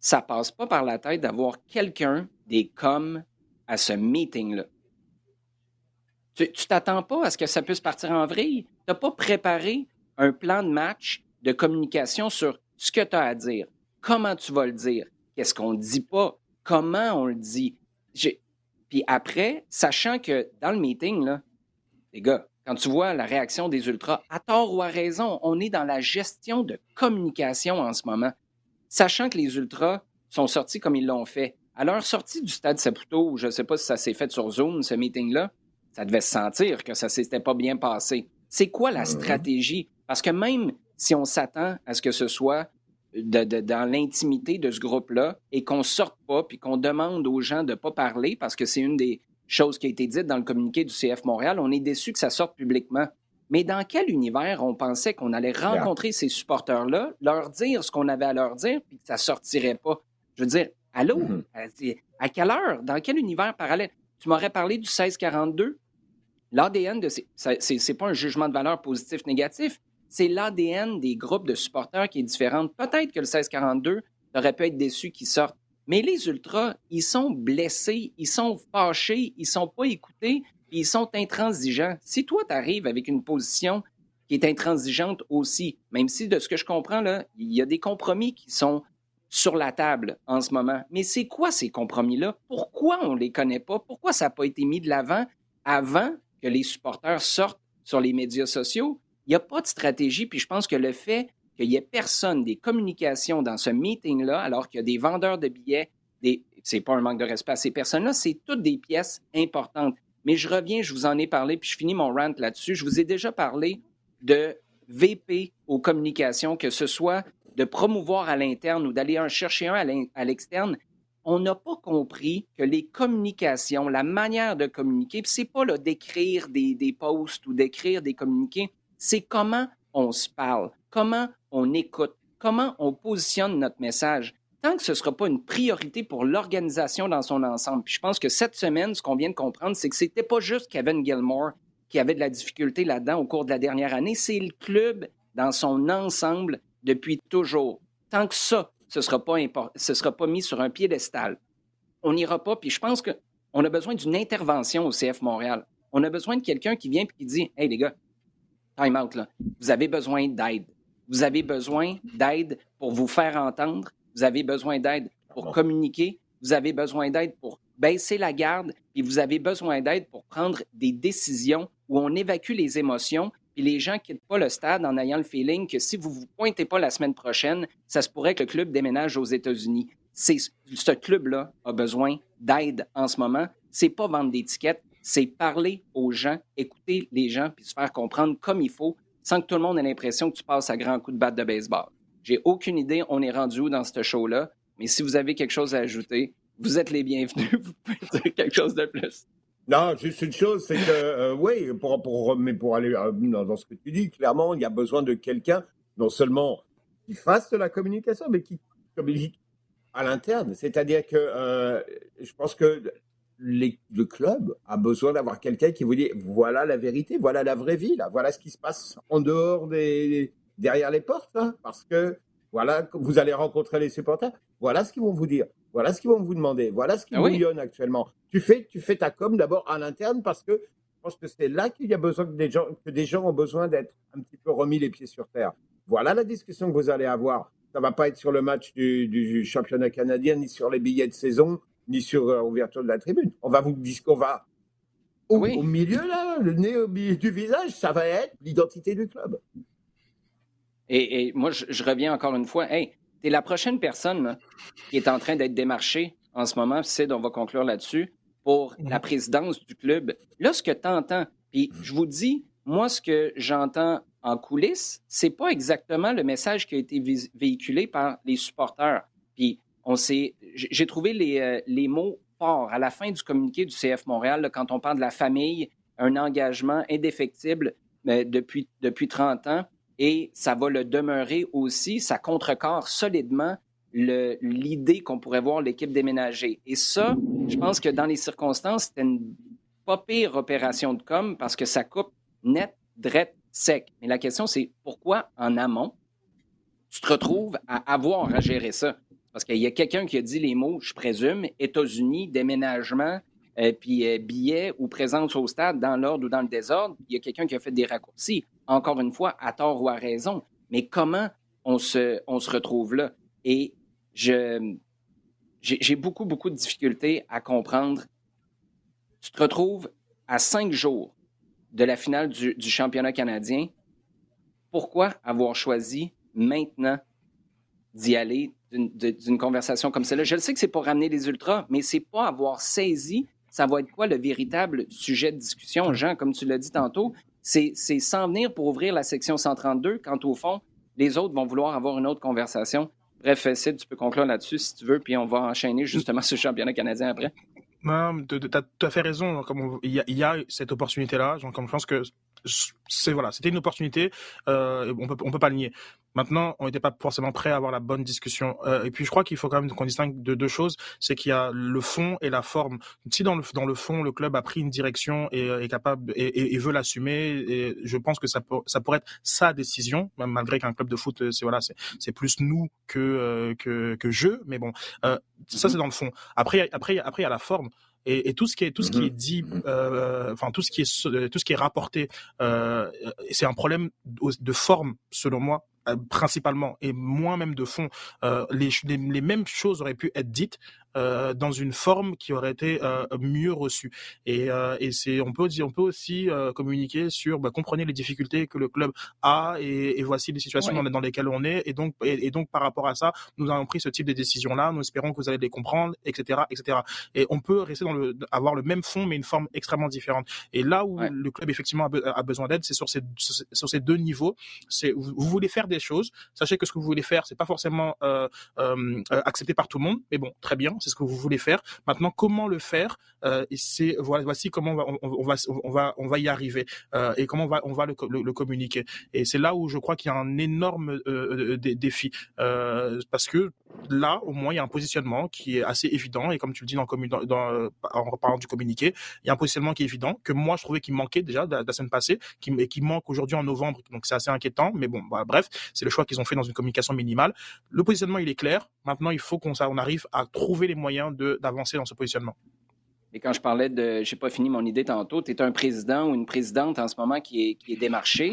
ça passe pas par la tête d'avoir quelqu'un des coms à ce meeting-là? Tu t'attends pas à ce que ça puisse partir en vrille? N'as pas préparé un plan de match de communication sur ce que tu as à dire, comment tu vas le dire, qu'est-ce qu'on ne dit pas, comment on le dit? Puis après, sachant que dans le meeting, là, les gars, quand tu vois la réaction des ultras, à tort ou à raison, on est dans la gestion de communication en ce moment. Sachant que les ultras sont sortis comme ils l'ont fait. À leur sortie du stade Saputo, je ne sais pas si ça s'est fait sur Zoom, ce meeting-là, ça devait se sentir que ça ne s'était pas bien passé. C'est quoi la stratégie? Parce que même si on s'attend à ce que ce soit dans l'intimité de ce groupe-là et qu'on sorte pas, puis qu'on demande aux gens de ne pas parler, parce que c'est une des chose qui a été dite dans le communiqué du CF Montréal. On est déçu que ça sorte publiquement. Mais dans quel univers on pensait qu'on allait rencontrer ces supporters-là, leur dire ce qu'on avait à leur dire, puis que ça sortirait pas? Je veux dire, allô? Mm-hmm. À quelle heure? Dans quel univers parallèle? Tu m'aurais parlé du 1642? L'ADN de ces. C'est pas un jugement de valeur positif-négatif. C'est l'ADN des groupes de supporters qui est différent. Peut-être que le 1642 aurait pu être déçu qu'il sorte. Mais les ultras, ils sont blessés, ils sont fâchés, ils sont pas écoutés, ils sont intransigeants. Si toi, tu arrives avec une position qui est intransigeante aussi, même si de ce que je comprends, là, il y a des compromis qui sont sur la table en ce moment. Mais c'est quoi ces compromis-là? Pourquoi on ne les connaît pas? Pourquoi ça n'a pas été mis de l'avant avant que les supporters sortent sur les médias sociaux? Il n'y a pas de stratégie, puis je pense que le fait qu'il n'y ait personne des communications dans ce meeting-là, alors qu'il y a des vendeurs de billets, des... c'est pas un manque de respect à ces personnes-là, c'est toutes des pièces importantes. Mais je reviens, je vous en ai parlé, puis je finis mon rant là-dessus. Je vous ai déjà parlé de VP aux communications, que ce soit de promouvoir à l'interne ou d'aller en chercher un à l'externe. On n'a pas compris que les communications, la manière de communiquer, c'est pas d'écrire des, des posts ou d'écrire des communiqués, c'est comment on se parle, comment on écoute, comment on positionne notre message. Tant que ce ne sera pas une priorité pour l'organisation dans son ensemble. Puis je pense que cette semaine, ce qu'on vient de comprendre, c'est que ce n'était pas juste Kevin Gilmore qui avait de la difficulté là-dedans au cours de la dernière année, c'est le club dans son ensemble depuis toujours. Tant que ça, ce ne sera, pas sera pas mis sur un piédestal, on n'ira pas. Puis je pense qu'on a besoin d'une intervention au CF Montréal. On a besoin de quelqu'un qui vient et qui dit Hey les gars, time out, là. Vous avez besoin d'aide. Vous avez besoin d'aide pour vous faire entendre. Vous avez besoin d'aide pour communiquer. Vous avez besoin d'aide pour baisser la garde. Et vous avez besoin d'aide pour prendre des décisions où on évacue les émotions. Et les gens quittent pas le stade en ayant le feeling que si vous vous pointez pas la semaine prochaine, ça se pourrait que le club déménage aux États-Unis. ce club-là a besoin d'aide en ce moment. C'est pas vendre d'étiquettes, c'est parler aux gens, écouter les gens, puis se faire comprendre comme il faut, sans que tout le monde ait l'impression que tu passes à grand coup de batte de baseball. J'ai aucune idée, on est rendu où dans ce show-là, mais si vous avez quelque chose à ajouter, vous êtes les bienvenus. Vous pouvez dire quelque chose de plus. Non, juste une chose, c'est que, euh, oui, pour, pour, mais pour aller euh, dans, ce que tu dis, clairement, il y a besoin de quelqu'un, non seulement qui fasse de la communication, mais qui communique à l'interne. C'est-à-dire que euh, je pense que le club a besoin d'avoir quelqu'un qui vous dit voilà la vérité, voilà la vraie vie, là, voilà ce qui se passe en dehors des, derrière les portes, hein, parce que voilà, vous allez rencontrer les supporters, voilà ce qu'ils vont vous dire, voilà ce qu'ils vont vous demander, voilà ce qui ah actuellement. Tu fais, tu fais ta com d'abord à l'interne parce que je pense que c'est là qu'il y a besoin que des gens, que des gens ont besoin d'être un petit peu remis les pieds sur terre. Voilà la discussion que vous allez avoir. Ça va pas être sur le match du, du championnat canadien ni sur les billets de saison ni sur l'ouverture euh, de la tribune. On va vous dire qu'on va au, milieu, là, le nez au milieu du visage, ça va être l'identité du club. Et, moi, je, reviens encore une fois. Hey, es la prochaine personne qui est en train d'être démarchée en ce moment, c'est on va conclure là-dessus, pour la présidence du club. Là, ce que tu entends, puis je vous dis, moi, ce que j'entends en coulisses, c'est pas exactement le message qui a été véhiculé par les supporters. Puis on s'est, j'ai trouvé les, euh, les mots part, à la fin du communiqué du CF Montréal, quand on parle de la famille, un engagement indéfectible euh, depuis, depuis 30 ans, et ça va le demeurer aussi, ça contrecarre solidement l'idée qu'on pourrait voir l'équipe déménager. Et ça, je pense que dans les circonstances, c'était une pas pire opération de com parce que ça coupe net, drette, sec. Mais la question, c'est pourquoi en amont, tu te retrouves à avoir à gérer ça? Parce qu'il y a quelqu'un qui a dit les mots, je présume, États-Unis, déménagement, euh, puis euh, billets ou présence au stade dans l'ordre ou dans le désordre. Il y a quelqu'un qui a fait des raccourcis, encore une fois, à tort ou à raison. Mais comment on se, on se retrouve là? Et je, j'ai beaucoup, beaucoup de difficultés à comprendre. Tu te retrouves à cinq jours de la finale du, championnat canadien. Pourquoi avoir choisi maintenant d'y aller d'une conversation comme celle-là? Je le sais que c'est pour ramener les ultras, mais c'est pas avoir saisi ça va être quoi le véritable sujet de discussion, Jean, comme tu l'as dit tantôt? C'est s'en venir pour ouvrir la section 132 quand, au fond, les autres vont vouloir avoir une autre conversation. Bref, Sid, tu peux conclure là-dessus si tu veux, puis on va enchaîner justement ce championnat canadien après. Non, tu as tout à fait raison. Il, y a, cette opportunité-là. Comme je pense que c'est voilà, c'était une opportunité. Euh, on peut on peut pas le nier. Maintenant, on n'était pas forcément prêt à avoir la bonne discussion. Euh, et puis, je crois qu'il faut quand même qu'on distingue de deux choses. C'est qu'il y a le fond et la forme. Si dans le, dans le fond, le club a pris une direction et est capable et, et, veut l'assumer, et je pense que ça, peut, ça pourrait être sa décision, malgré qu'un club de foot, c'est voilà, c'est plus nous que, euh, que que jeu. Mais bon, euh, ça c'est dans le fond. Après, après, après, il y a la forme. Et, et, tout ce qui est tout ce qui est mm-hmm. dit, mm-hmm. euh, enfin tout ce qui est tout ce qui est rapporté, euh, c'est un problème de forme selon moi euh, principalement et moins même de fond. Euh, les, les, les, mêmes choses auraient pu être dites euh, dans une forme qui aurait été euh, mieux reçue. Et, euh, et c'est, on peut on peut aussi communiquer sur, bah, comprenez les difficultés que le club a et, et voici les situations dans, lesquelles on est. Et donc, et, donc par rapport à ça, nous avons pris ce type de décisions là. Nous espérons que vous allez les comprendre, etc., etc. Et on peut rester dans le, avoir le même fond mais une forme extrêmement différente. Et là où le club effectivement a, besoin d'aide, c'est sur ces sur ces deux niveaux. C'est vous, voulez faire des choses, sachez que ce que vous voulez faire, c'est pas forcément euh, euh, accepté par tout le monde, mais bon, très bien, c'est ce que vous voulez faire. Maintenant, comment le faire euh, C'est voici comment on va, on, va, on va, on va y arriver euh, et comment on va, on va le, le, communiquer. Et c'est là où je crois qu'il y a un énorme euh, défi parce que là, au moins, il y a un positionnement qui est assez évident et comme tu le dis dans, dans, dans en parlant du communiqué, il y a un positionnement qui est évident que moi je trouvais qu'il manquait déjà la semaine passée, qui, et qui manque aujourd'hui en novembre. Donc c'est assez inquiétant, mais bon, bah, bref, c'est le choix qu'ils ont fait dans une communication minimale. Le positionnement il est clair. Maintenant, il faut qu'on on arrive à trouver les moyens d'avancer dans ce positionnement. Et quand je parlais de, j'ai pas fini mon idée tantôt, tu es un président ou une présidente en ce moment qui est, qui est démarché.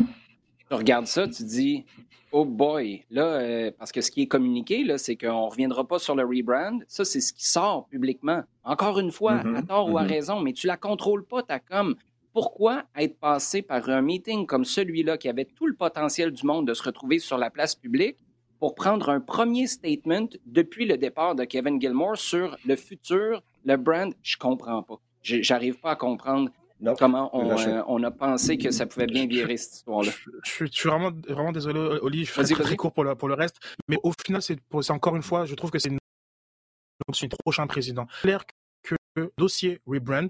Tu regardes ça, tu dis, oh boy, là, euh, parce que ce qui est communiqué, là, c'est qu'on ne reviendra pas sur le rebrand. Ça, c'est ce qui sort publiquement. Encore une fois, mm-hmm. à tort ou à mm-hmm. raison, mais tu la contrôles pas, ta com. Pourquoi être passé par un meeting comme celui-là, qui avait tout le potentiel du monde de se retrouver sur la place publique, pour prendre un premier statement depuis le départ de Kevin Gilmore sur le futur, le brand, je comprends pas. J'arrive pas à comprendre comment euh, on, a pensé que ça pouvait bien virer cette histoire-là. Je, suis vraiment, vraiment désolé, Oli, je fais très, court pour le, pour le reste, mais au final, c'est encore une fois, je trouve que c'est une option prochain président. Clair que le dossier rebrand,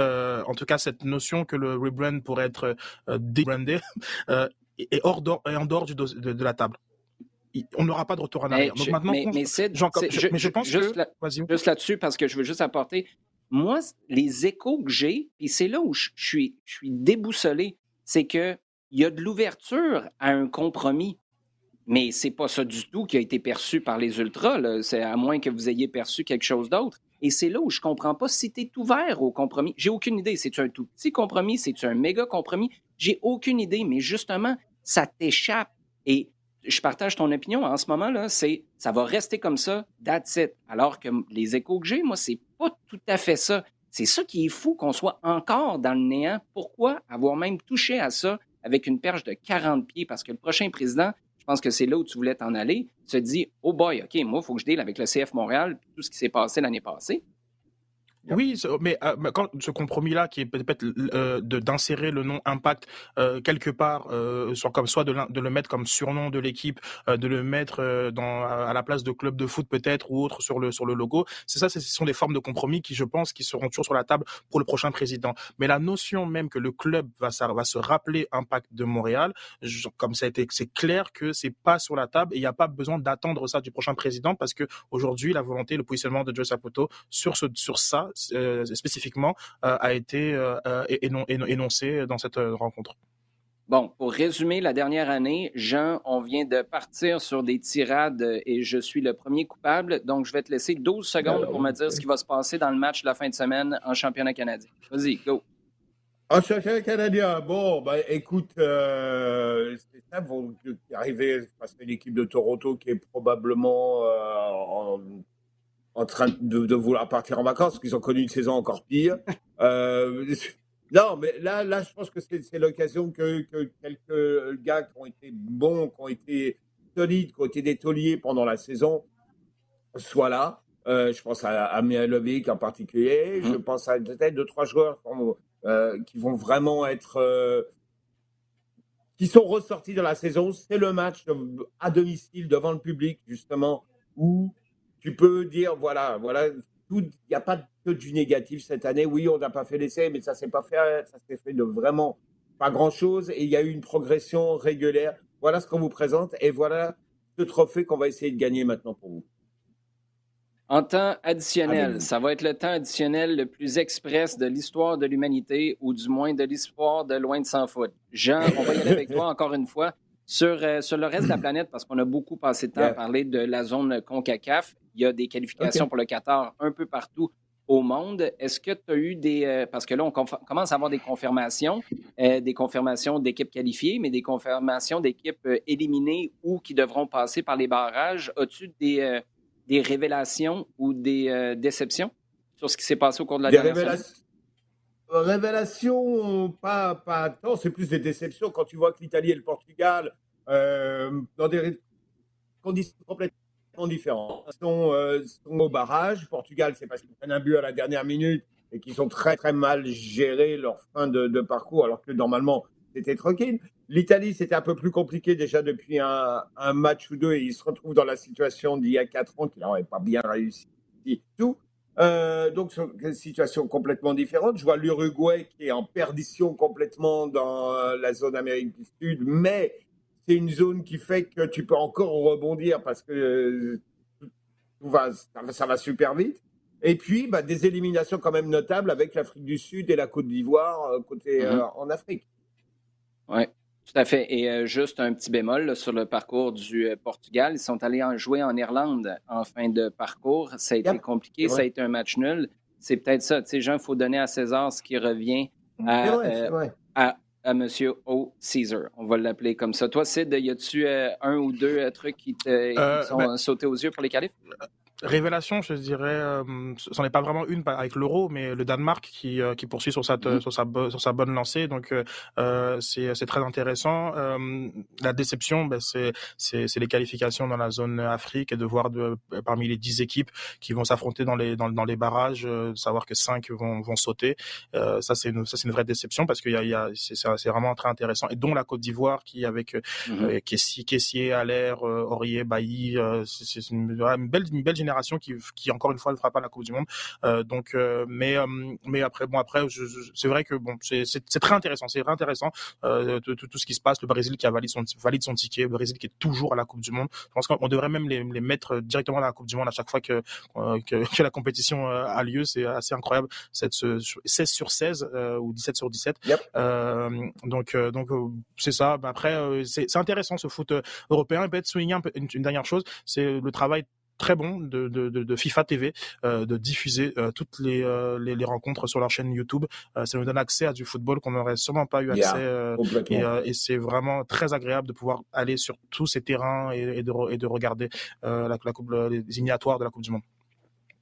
euh, en tout cas cette notion que le rebrand pourrait être euh, débrandé, euh, est, hors est en dehors du de la table on n'aura pas de retour en arrière. Donc maintenant, mais, je, pense juste que... juste là-dessus, parce que je veux juste apporter, moi, les échos que j'ai, et c'est là où je, suis, je suis déboussolé, c'est qu'il y a de l'ouverture à un compromis. Mais c'est pas ça du tout qui a été perçu par les ultras, c'est à moins que vous ayez perçu quelque chose d'autre. Et c'est là où je comprends pas si tu es ouvert au compromis. J'ai aucune idée. C'est un tout petit compromis, c'est un méga compromis? J'ai aucune idée, mais justement, ça t'échappe. Et je partage ton opinion. En ce moment-là, c'est ça va rester comme ça, that's. Alors que les échos que j'ai, moi, c'est pas tout à fait ça. C'est ça qui est fou qu'on soit encore dans le néant. Pourquoi avoir même touché à ça avec une perche de 40 pieds? Parce que le prochain président, je pense que c'est là où tu voulais t'en aller, se dit Oh boy, OK, moi, il faut que je deal avec le CF Montréal, tout ce qui s'est passé l'année passée. Oui, mais, euh, quand ce compromis-là, qui est peut-être euh, d'insérer le nom Impact euh, quelque part, soit comme soit de, le mettre comme surnom de l'équipe, de le mettre dans, à la place de club de foot peut-être ou autre sur le sur le logo, c'est ça, ce sont des formes de compromis qui, je pense, qui seront toujours sur la table pour le prochain président. Mais la notion même que le club va, ça, va se rappeler Impact de Montréal, comme ça a été, c'est clair que c'est pas sur la table et il n'y a pas besoin d'attendre ça du prochain président parce que aujourd'hui la volonté, le positionnement de Joe Saputo sur ce sur ça euh, spécifiquement euh, a été euh, énoncé dans cette rencontre. Bon, pour résumer la dernière année, Jean, on vient de partir sur des tirades et je suis le premier coupable. Donc, je vais te laisser 12 secondes pour me dire ce qui va se passer dans le match de la fin de semaine en championnat canadien. Vas-y, go. En championnat canadien, bon, ben, écoute, c'est ça, vous arrivez face à l'équipe de Toronto qui est probablement en en train de, vouloir partir en vacances, parce qu'ils ont connu une saison encore pire. Euh, non, mais là, là, je pense que c'est l'occasion que, quelques gars qui ont été bons, qui ont été solides, qui ont été des tauliers pendant la saison, soient là. Euh, je pense à, à Mihailovic en particulier. Je mmh. pense à peut-être deux, trois joueurs euh, qui vont vraiment être. qui sont ressortis dans la saison. C'est le match à domicile devant le public, justement, où tu peux dire, voilà, voilà, il n'y a pas que du négatif cette année. Oui, on n'a pas fait l'essai, mais ça s'est pas fait, ça s'est fait de vraiment pas grand-chose. Et il y a eu une progression régulière. Voilà ce qu'on vous présente et voilà ce trophée qu'on va essayer de gagner maintenant pour vous. En temps additionnel, ça va être le temps additionnel le plus express de l'histoire de l'humanité, ou du moins de l'histoire de loin de s'en foutre. Jean, on va y aller avec toi encore une fois. Sur, euh, sur le reste de la planète, parce qu'on a beaucoup passé de temps à parler de la zone CONCACAF, il y a des qualifications pour le Qatar un peu partout au monde. Est-ce que tu as eu des... Euh, parce que là, on commence à avoir des confirmations, euh, des confirmations d'équipes qualifiées, mais des confirmations d'équipes éliminées ou qui devront passer par les barrages. As-tu des, des révélations ou des déceptions sur ce qui s'est passé au cours de la des dernière révélations... Révélation, pas, pas tant, c'est plus des déceptions quand tu vois que l'Italie et le Portugal, euh, dans des conditions complètement différentes, sont, euh, sont au barrage. Portugal, c'est parce qu'ils prennent un but à la dernière minute et qu'ils ont très très mal géré leur fin de, parcours, alors que normalement c'était tranquille. L'Italie, c'était un peu plus compliqué déjà depuis un, match ou deux et ils se retrouvent dans la situation d'il y a quatre ans qui n'aurait pas bien réussi. Tout. Euh, donc, c'est une situation complètement différente. Je vois l'Uruguay qui est en perdition complètement dans euh, la zone Amérique du Sud, mais c'est une zone qui fait que tu peux encore rebondir parce que euh, tout va, ça, va super vite. Et puis, bah, des éliminations quand même notables avec l'Afrique du Sud et la Côte d'Ivoire côté mm-hmm. en Afrique. Ouais. Tout à fait. Et euh, juste un petit bémol sur le parcours du euh, Portugal. Ils sont allés en jouer en Irlande en fin de parcours. Ça a été compliqué, ça a été un match nul. C'est peut-être ça. Tu sais, Jean, il faut donner à César ce qui revient à, euh, à, à M. O. Caesar. On va l'appeler comme ça. Toi, Sid, y a-tu un ou deux trucs qui, te, sont ben sautés aux yeux pour les qualifs? Révélation, je dirais, euh, c'en est pas vraiment une avec l'euro, mais le Danemark qui, euh, qui poursuit sur sa, mmh. sur, sa, sur sa bonne lancée. Donc, euh, c'est très intéressant. Euh, la déception, ben, c'est les qualifications dans la zone Afrique et de voir de, parmi les dix équipes qui vont s'affronter dans les, dans, dans, les barrages, savoir que cinq vont, vont sauter. ça, c'est une, une vraie déception parce que y a, y a, c'est vraiment très intéressant. Et dont la Côte d'Ivoire qui, avec mmh. Kessier, Allaire, Aurier, Bailly, c'est une, une, belle, une belle génération qui, qui encore une fois ne fera pas la Coupe du Monde. Euh, donc, euh, mais euh, mais après bon après c'est vrai que bon c'est très intéressant, c'est intéressant tout, tout, ce qui se passe. Le Brésil qui a valide son valide son ticket, le Brésil qui est toujours à la Coupe du Monde. Je pense qu'on devrait même les, les, mettre directement à la Coupe du Monde à chaque fois que que, la compétition a lieu. C'est assez incroyable cette 16 sur 16 ou 17 sur 17. donc donc c'est ça. Après c'est intéressant ce foot européen. Et peut-être souligner une, une dernière chose, c'est le travail très bon de, de, de, FIFA TV euh, de diffuser euh, toutes les, euh, les, les, rencontres sur leur chaîne YouTube. ça nous donne accès à du football qu'on n'aurait sûrement pas eu accès. et, et c'est vraiment très agréable de pouvoir aller sur tous ces terrains et, et, de, et de regarder la, la coupe, les éliminatoires de la Coupe du Monde.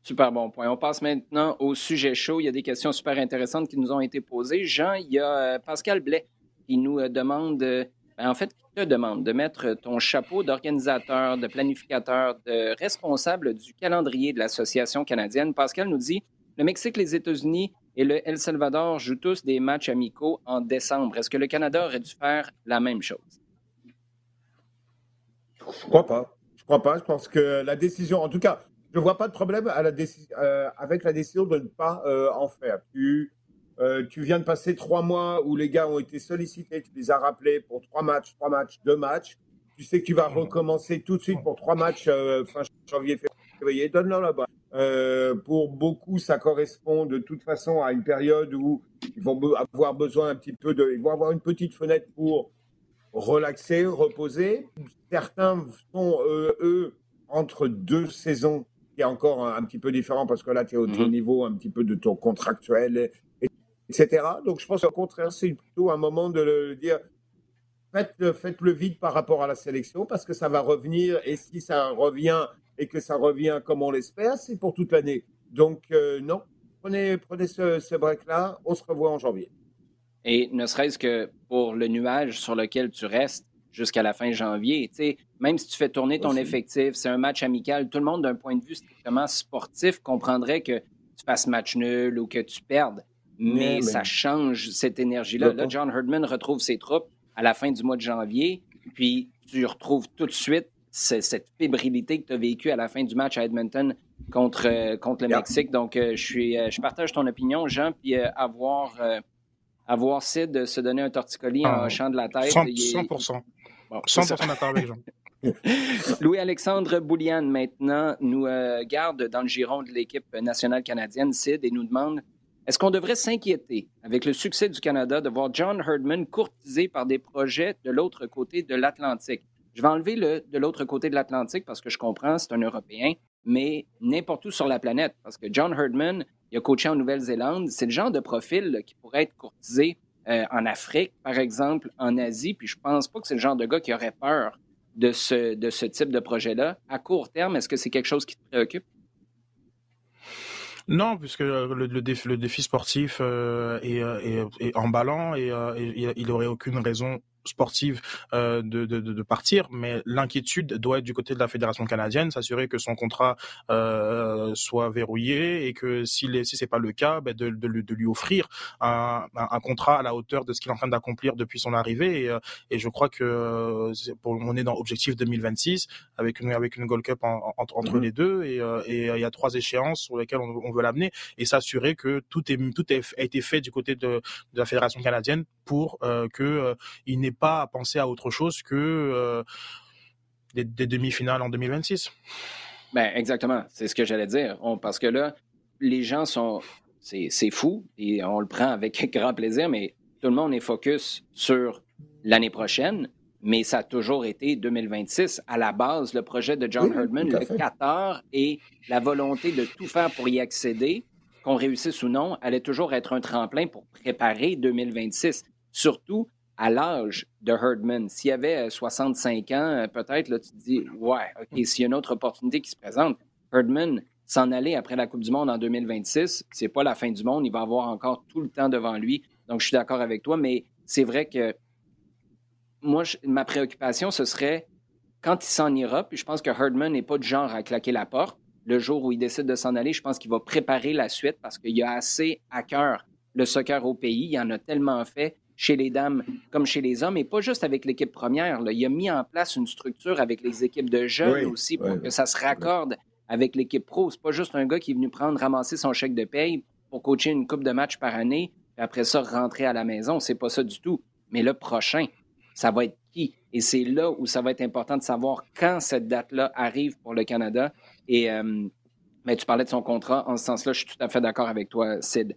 Super bon point. On passe maintenant au sujet chaud. Il y a des questions super intéressantes qui nous ont été posées. Jean, il y a Pascal Blais qui nous demande ben, en fait, qui te demande de mettre ton chapeau d'organisateur, de planificateur, de responsable du calendrier de l'Association canadienne. Pascal nous dit Le Mexique, les États-Unis et le El Salvador jouent tous des matchs amicaux en décembre. Est-ce que le Canada aurait dû faire la même chose? Je crois pas. Je crois pas. Je pense que la décision, en tout cas, je ne vois pas de problème euh, avec la décision de ne pas euh, en faire. Tu, euh, tu viens de passer trois mois où les gars ont été sollicités, tu les as rappelés pour trois matchs, trois matchs, deux matchs. Tu sais que tu vas recommencer tout de suite pour trois matchs fin janvier, février. Donne-leur là-bas. pour beaucoup, ça correspond de toute façon à une période où ils vont avoir besoin un petit peu de, ils vont avoir une petite fenêtre pour relaxer, reposer. Certains sont, eux, entre deux saisons qui est encore un, petit peu différent parce que là, tu es au mhm. niveau un petit peu de ton contractuel, etc. Donc, je pense qu'au contraire, c'est plutôt un moment de le dire faites, faites le vide par rapport à la sélection parce que ça va revenir et si ça revient et que ça revient comme on l'espère, c'est pour toute l'année. Donc, euh, non, prenez, prenez ce, ce break-là, on se revoit en janvier. Et ne serait-ce que pour le nuage sur lequel tu restes, jusqu'à la fin janvier. même si tu fais tourner ton effectif, c'est un match amical, tout le monde, d'un point de vue strictement sportif, comprendrait que tu fasses match nul ou que tu perdes. Mais, ça change cette énergie-là. Là, John Herdman retrouve ses troupes à la fin du mois de janvier, puis tu retrouves tout de suite cette fébrilité que tu as vécue à la fin du match à Edmonton contre, euh, contre le Mexique. Donc, euh, je, suis, euh, je partage ton opinion, Jean, puis avoir, avoir Sid se donner un torticolis en hochant de la tête. 100%. 100% d'accord avec Jean. Louis-Alexandre Boulian, maintenant, nous euh, garde dans le giron de l'équipe nationale canadienne, Sid, et nous demande est-ce qu'on devrait s'inquiéter, avec le succès du Canada, de voir John Herdman courtisé par des projets de l'autre côté de l'Atlantique? Je vais enlever le de l'autre côté de l'Atlantique parce que je comprends, c'est un Européen, mais n'importe où sur la planète, parce que John Herdman, il a coaché en Nouvelle-Zélande, c'est le genre de profil qui pourrait être courtisé euh, en Afrique, par exemple, en Asie, puis je pense pas que c'est le genre de gars qui aurait peur de ce, de ce type de projet-là. À court terme, est-ce que c'est quelque chose qui te préoccupe? Non, puisque le, défi, le défi sportif euh, est, est, est, emballant et, il n'aurait aucune raison sportive euh, de, de, de, partir, mais l'inquiétude doit être du côté de la fédération canadienne, s'assurer que son contrat euh, soit verrouillé et que si, les, si c'est pas le cas, ben de, de, de, lui offrir un, un, contrat à la hauteur de ce qu'il est en train d'accomplir depuis son arrivée. Et, euh, et je crois que pour, on est dans objectif 2026 avec une avec une Gold Cup entre mm-hmm. les deux et, euh, et il y a trois échéances sur lesquelles on, on veut l'amener et s'assurer que tout est tout est, a été fait du côté de, de la fédération canadienne pour euh, que euh, il n'ait pas à penser à autre chose que euh, des, demi-finales en 2026. Ben exactement, c'est ce que j'allais dire. parce que là, les gens sont, c'est fou et on le prend avec grand plaisir, mais tout le monde est focus sur l'année prochaine. Mais ça a toujours été 2026. À la base, le projet de John Herdman, le Qatar et la volonté de tout faire pour y accéder, qu'on réussisse ou non, allait toujours être un tremplin pour préparer 2026 surtout à l'âge de Herdman. S'il avait 65 ans, euh, peut-être, là, tu te dis, ouais, OK, s'il y a une autre opportunité qui se présente, Herdman, s'en aller après la Coupe du Monde en 2026, c'est pas la fin du monde. Il va avoir encore tout le temps devant lui. Donc, je suis d'accord avec toi, mais c'est vrai que moi, ma préoccupation, ce serait quand il s'en ira, puis je pense que Herdman n'est pas du genre à claquer la porte. Le jour où il décide de s'en aller, je pense qu'il va préparer la suite parce qu'il a assez à cœur le soccer au pays. Il en a tellement fait chez les dames comme chez les hommes, et pas juste avec l'équipe première. Là. Il a mis en place une structure avec les équipes de jeunes aussi pour que ça se raccorde avec l'équipe pro. C'est pas juste un gars qui est venu prendre, ramasser son chèque de paye pour coacher une coupe de match par année, et après ça, rentrer à la maison. C'est pas ça du tout. Mais le prochain, ça va être qui? Et c'est là où ça va être important de savoir quand cette date-là arrive pour le Canada. Et euh, mais tu parlais de son contrat. En ce sens-là, je suis tout à fait d'accord avec toi, Sid.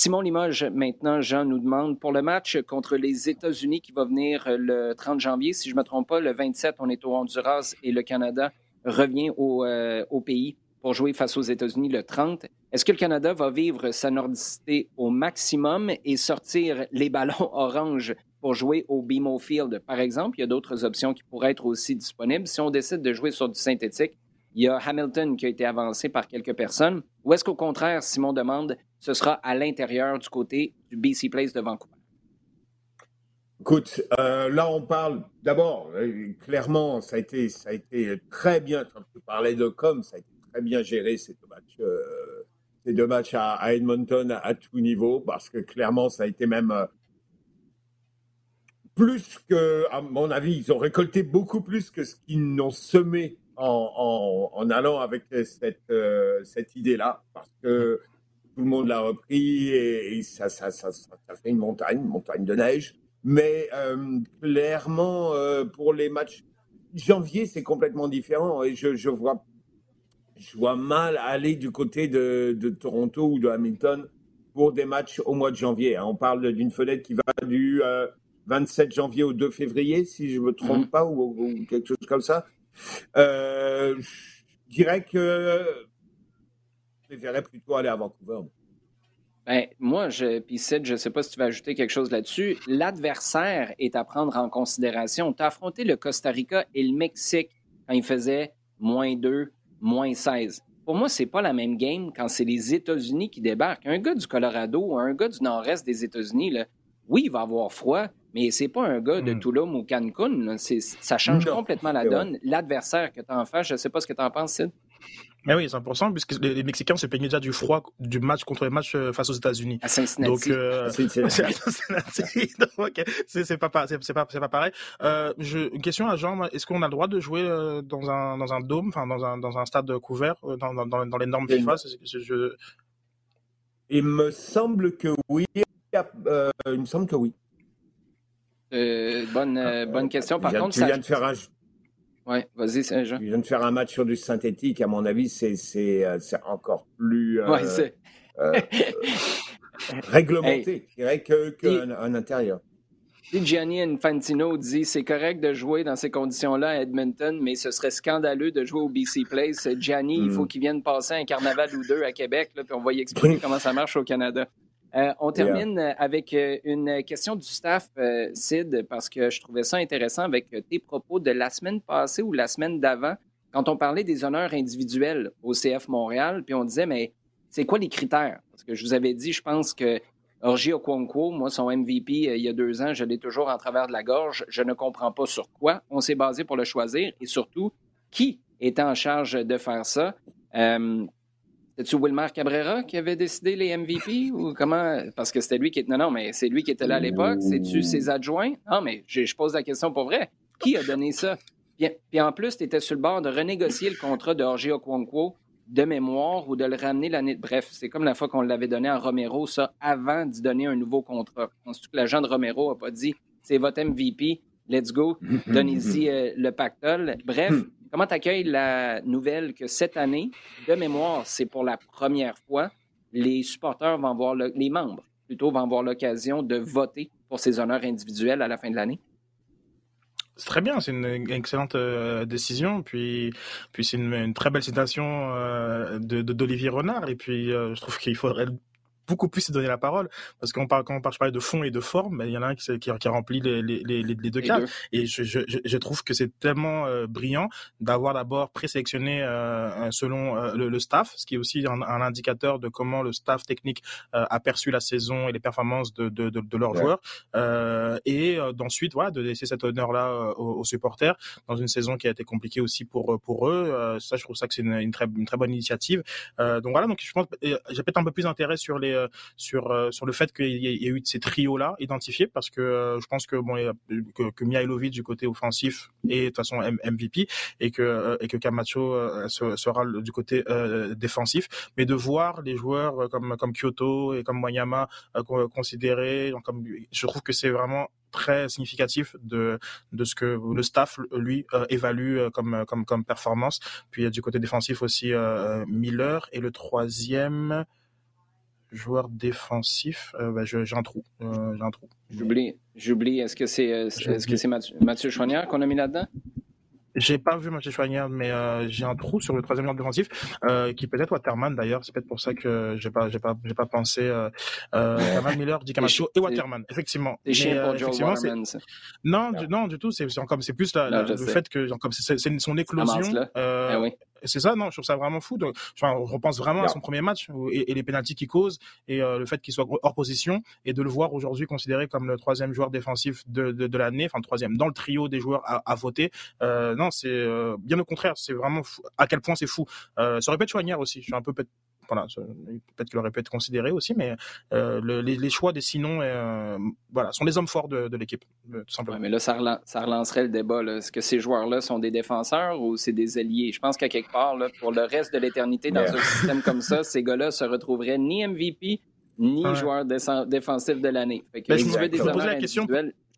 Simon Limoges, maintenant, Jean nous demande pour le match contre les États-Unis qui va venir le 30 janvier, si je ne me trompe pas, le 27, on est au Honduras et le Canada revient au, euh, pays pour jouer face aux États-Unis le 30. Est-ce que le Canada va vivre sa nordicité au maximum et sortir les ballons orange pour jouer au BMO Field, par exemple? Il y a d'autres options qui pourraient être aussi disponibles. Si on décide de jouer sur du synthétique, il y a Hamilton qui a été avancé par quelques personnes. Ou est-ce qu'au contraire, Simon demande, ce sera à l'intérieur du côté du BC Place de Vancouver? Écoute, euh, là on parle d'abord, euh, clairement, ça a été, ça a été très bien. Quand tu parlais de com, ça a été très bien géré cette match, euh, ces deux matchs à, Edmonton à, tout niveau, parce que clairement, ça a été même plus que, à mon avis, ils ont récolté beaucoup plus que ce qu'ils n'ont semé en, en, allant avec cette, cette idée-là, parce que tout le monde l'a repris et, ça, ça, ça, ça, fait une montagne, une montagne de neige. Mais euh, clairement, euh, pour les matchs janvier, c'est complètement différent. Et je, je, vois, je vois mal aller du côté de, de, Toronto ou de Hamilton pour des matchs au mois de janvier. Hein. On parle d'une fenêtre qui va du 27 euh, janvier au 2 février, si je ne me trompe mhm. pas, ou, ou, quelque chose comme ça. Je dirais que préférerais plutôt aller à Vancouver. Ben, moi, je, puis je ne sais pas si tu vas ajouter quelque chose là-dessus. L'adversaire est à prendre en considération. Tu as affronté le Costa Rica et le Mexique quand il faisait moins 2, moins 16. Pour moi, c'est pas la même game quand c'est les États-Unis qui débarquent. Un gars du Colorado, un gars du nord-est des États-Unis, oui, il va avoir froid, mais c'est pas un gars de hmm. Tulum ou Cancun. Ça change complètement la donne. L'adversaire que tu en fais, je ne sais pas ce que tu en penses, Sid. Mais oui, 100%, puisque les, Mexicains se plaignaient déjà du froid du match contre les matchs euh, face aux États-Unis. À Cincinnati. Donc, euh, c'est pas, c'est pas, pas pareil. Euh, je, une question à Jean, est-ce qu'on a le droit de jouer euh, dans un, dans un dôme, enfin dans un, dans un stade couvert, dans, dans, dans les normes FIFA? Je... Il me semble que oui. il me semble que oui. Bonne, bonne question. Par contre, tu viens de faire un oui, vas-y, Saint-Jean. Il vient de faire un match sur du synthétique. À mon avis, c'est euh, encore plus euh, euh, réglementé, je dirais, qu'un intérieur. Si Gianni Infantino dit c'est correct de jouer dans ces conditions-là à Edmonton, mais ce serait scandaleux de jouer au BC Place. Gianni, il faut hmm. qu'il vienne passer un carnaval ou deux à Québec, là, puis on va y expliquer comment ça marche au Canada. Euh, on termine avec euh, une question du staff, euh, Sid, parce que je trouvais ça intéressant avec tes propos de la semaine passée ou la semaine d'avant, quand on parlait des honneurs individuels au CF Montréal, puis on disait, mais c'est quoi les critères? Parce que je vous avais dit, je pense que Orgi Okonkwo, moi, son MVP il y a deux ans, je l'ai toujours en travers de la gorge. Je ne comprends pas sur quoi on s'est basé pour le choisir et surtout, qui est en charge de faire ça? C'est-tu Wilmar Cabrera qui avait décidé les MVP ou comment? Parce que c'était lui qui était. Non, non, mais c'est lui qui était là à l'époque. C'est-tu ses adjoints? Non, mais je, pose la question pour vrai. Qui a donné ça? Puis, en plus, tu étais sur le bord de renégocier le contrat de Orgi Okonkwo de mémoire ou de le ramener l'année. Bref, c'est comme la fois qu'on l'avait donné à Romero, ça, avant d'y donner un nouveau contrat. Penses-tu que l'agent de Romero n'a pas dit c'est votre MVP, let's go, donnez-y euh, le pactole? Bref, Comment tu accueilles la nouvelle que cette année, de mémoire, c'est pour la première fois, les supporters vont avoir, les membres plutôt, vont avoir l'occasion de voter pour ces honneurs individuels à la fin de l'année? C'est très bien, c'est une excellente euh, décision. Puis, puis c'est une, très belle citation euh, de d'Olivier Renard. Et puis, euh, je trouve qu'il faudrait beaucoup plus se donner la parole parce qu'on parle quand on parle, je de fond et de forme, il y en a un qui, qui, qui remplit les, les, les, les deux cas. Et je, je, je, trouve que c'est tellement euh, brillant d'avoir d'abord présélectionné euh, selon euh, le, staff, ce qui est aussi un, un indicateur de comment le staff technique a perçu la saison et les performances de, de, de, de leurs joueurs, et d'ensuite voilà de laisser cet honneur-là aux, aux, supporters dans une saison qui a été compliquée aussi pour pour eux. ça, je trouve ça que c'est une, une, très une très bonne initiative. donc voilà, donc je pense j'ai peut-être un peu plus intérêt sur les euh, sur euh, sur le fait qu'il y, ait eu ces trios là identifiés parce que euh, je pense que bon que, que Mihailovic du côté offensif est de toute façon MVP et que et que Camacho sera du côté défensif mais de voir les joueurs comme comme Kyoto et comme Wanyama considérés je trouve que c'est vraiment très significatif de de ce que le staff lui évalue comme comme comme performance. Puis du côté défensif aussi Miller et le troisième joueur défensif, euh, bah, j'ai un trou. Euh, j'ai un trou. J'oublie. J'oublie. Est-ce que c'est euh, est-ce que c'est Mathieu, Mathieu qu'on a mis là-dedans? J'ai pas vu Mathieu Chouanière, mais euh, j'ai un trou sur le troisième ordre défensif, euh, qui peut être Waterman d'ailleurs. C'est peut-être pour ça que j'ai pas, j'ai pas, j'ai pas pensé. Euh, euh Miller, Di Camacho et Waterman, effectivement. C'est chien pour Joe Waterman, Non, du, non, du tout. C'est comme c'est plus la, le fait que comme c'est son éclosion. Ah, oui. C'est ça, non, je trouve ça vraiment fou. Donc, enfin, on repense vraiment à son premier match et, et les pénalties qu'il cause et euh, le fait qu'il soit hors position et de le voir aujourd'hui considéré comme le troisième joueur défensif de, de, de l'année, enfin le troisième dans le trio des joueurs à, à voter. Euh, non, c'est euh, bien au contraire, c'est vraiment fou. À quel point c'est fou. Euh, ça aurait pu être Chouanière aussi. Je suis un peu voilà, peut-être qu'il aurait pu être considéré aussi, mais les, choix des sinon, voilà, sont les hommes forts de, l'équipe, tout simplement. mais là, ça, relancerait le débat. Est-ce que ces joueurs-là sont des défenseurs ou c'est des alliés? Je pense qu'à quelque part, pour le reste de l'éternité, dans un système comme ça, ces gars-là se retrouveraient ni MVP, ni joueur défensif de l'année. je, me, la question,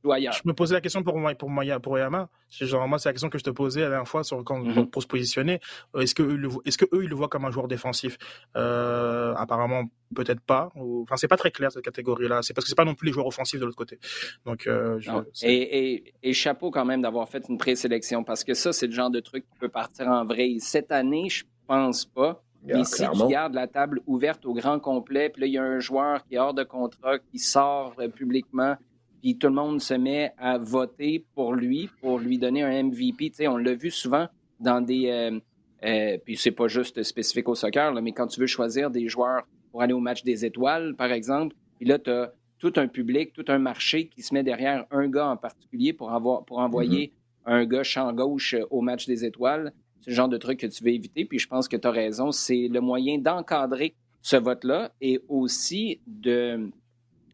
je me posais la question pour pour pour Yama. Genre moi c'est la question que je te posais la dernière fois sur quand pour se positionner. Est-ce que est-ce que eux ils le voient comme un joueur défensif? Euh, Apparemment peut-être pas. Enfin c'est pas très clair cette catégorie-là. C'est parce que c'est pas non plus les joueurs offensifs de l'autre côté. Donc euh, et, et, chapeau quand même d'avoir fait une présélection parce que ça c'est le genre de truc qui peut partir en vrai. Cette année je pense pas. Mais si tu gardes la table ouverte au grand complet, puis là, il y a un joueur qui est hors de contrat, qui sort euh, publiquement, puis tout le monde se met à voter pour lui, pour lui donner un MVP. Tu sais, on l'a vu souvent dans des... Euh, euh, puis c'est pas juste spécifique au soccer, mais quand tu veux choisir des joueurs pour aller au match des étoiles, par exemple, puis là, tu as tout un public, tout un marché qui se met derrière un gars en particulier pour, avoir, pour envoyer mm-hmm. un gars champ gauche au match des étoiles. C'est le genre de truc que tu veux éviter. Puis je pense que tu as raison. C'est le moyen d'encadrer ce vote-là et aussi de,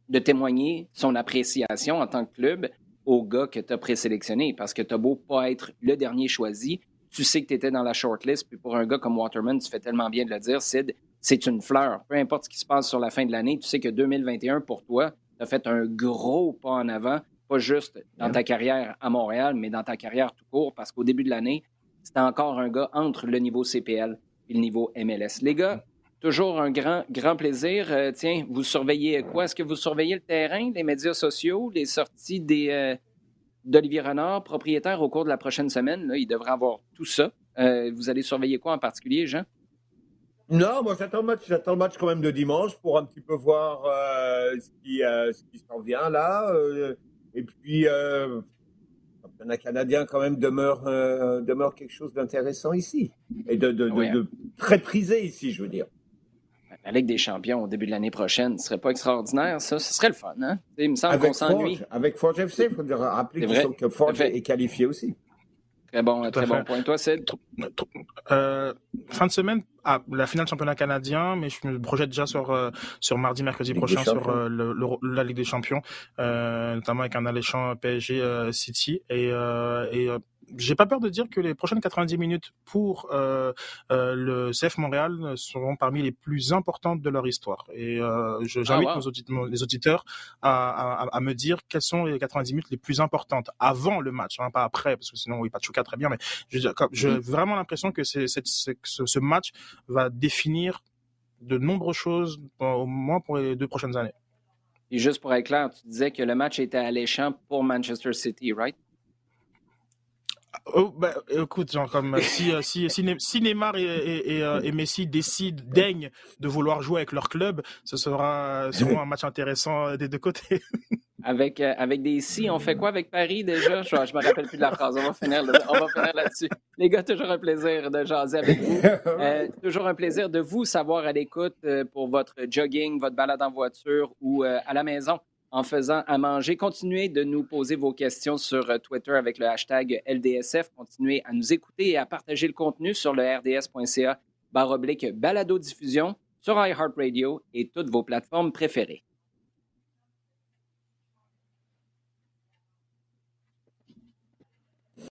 de témoigner son appréciation en tant que club au gars que tu as présélectionné. Parce que tu as beau pas être le dernier choisi, tu sais que tu étais dans la shortlist. Puis pour un gars comme Waterman, tu fais tellement bien de le dire, Sid, c'est une fleur. Peu importe ce qui se passe sur la fin de l'année, tu sais que 2021, pour toi, tu as fait un gros pas en avant, pas juste dans ta carrière à Montréal, mais dans ta carrière tout court, parce qu'au début de l'année, c'était encore un gars entre le niveau CPL et le niveau MLS. Les gars, toujours un grand, grand plaisir. Euh, tiens, vous surveillez quoi? Est-ce que vous surveillez le terrain, les médias sociaux, les sorties des, euh, d'Olivier Renard, propriétaire au cours de la prochaine semaine? il devrait avoir tout ça. Euh, vous allez surveiller quoi en particulier, Jean? Non, moi j'attends le match, j'attends le match quand même de dimanche pour un petit peu voir ce qui, ce qui s'en vient là. et puis championnat canadien quand même demeure, demeure quelque chose d'intéressant ici et de, de, de, très prisé ici, je veux dire. La Ligue des champions au début de l'année prochaine, ce serait pas extraordinaire, ça? Ce serait le fun, hein? Il me semble qu'on s'ennuie. Avec Forge FC, il faut rappeler que Forge est qualifié aussi. Très bon, très bon point. Toi, c'est euh, fin de semaine, ah, la finale championnat canadien, mais je me projette déjà sur euh, sur mardi, mercredi prochain sur euh, le, la Ligue des Champions, notamment avec un alléchant PSG City et, et j'ai pas peur de dire que les prochaines 90 minutes pour euh, euh, le CF Montréal seront parmi les plus importantes de leur histoire. Et euh, j'invite ah, les auditeurs à, à, à, me dire quelles sont les 90 minutes les plus importantes avant le match, hein, pas après, parce que sinon, oui, Pachuca très bien, mais j'ai mm-hmm. vraiment l'impression que ce, ce match va définir de nombreuses choses, au moins pour les deux prochaines années. Et juste pour être clair, tu disais que le match était alléchant pour Manchester City, right? Oh, bah, écoute, genre comme si, euh, si, si, Neymar et, et, euh, et, Messi décident, daignent de vouloir jouer avec leur club, ce sera sûrement un match intéressant euh, des deux côtés. Avec, avec des si, on fait quoi avec Paris déjà? Je, je me rappelle plus de la phrase. On va finir, là-dessus. Les gars, toujours un plaisir de jaser avec vous. toujours un plaisir de vous savoir à l'écoute pour votre jogging, votre balade en voiture ou à la maison en faisant à manger. Continuez de nous poser vos questions sur euh, Twitter avec le hashtag LDSF. Continuez à nous écouter et à partager le contenu sur le rds.ca balado diffusion sur iHeartRadio et toutes vos plateformes préférées.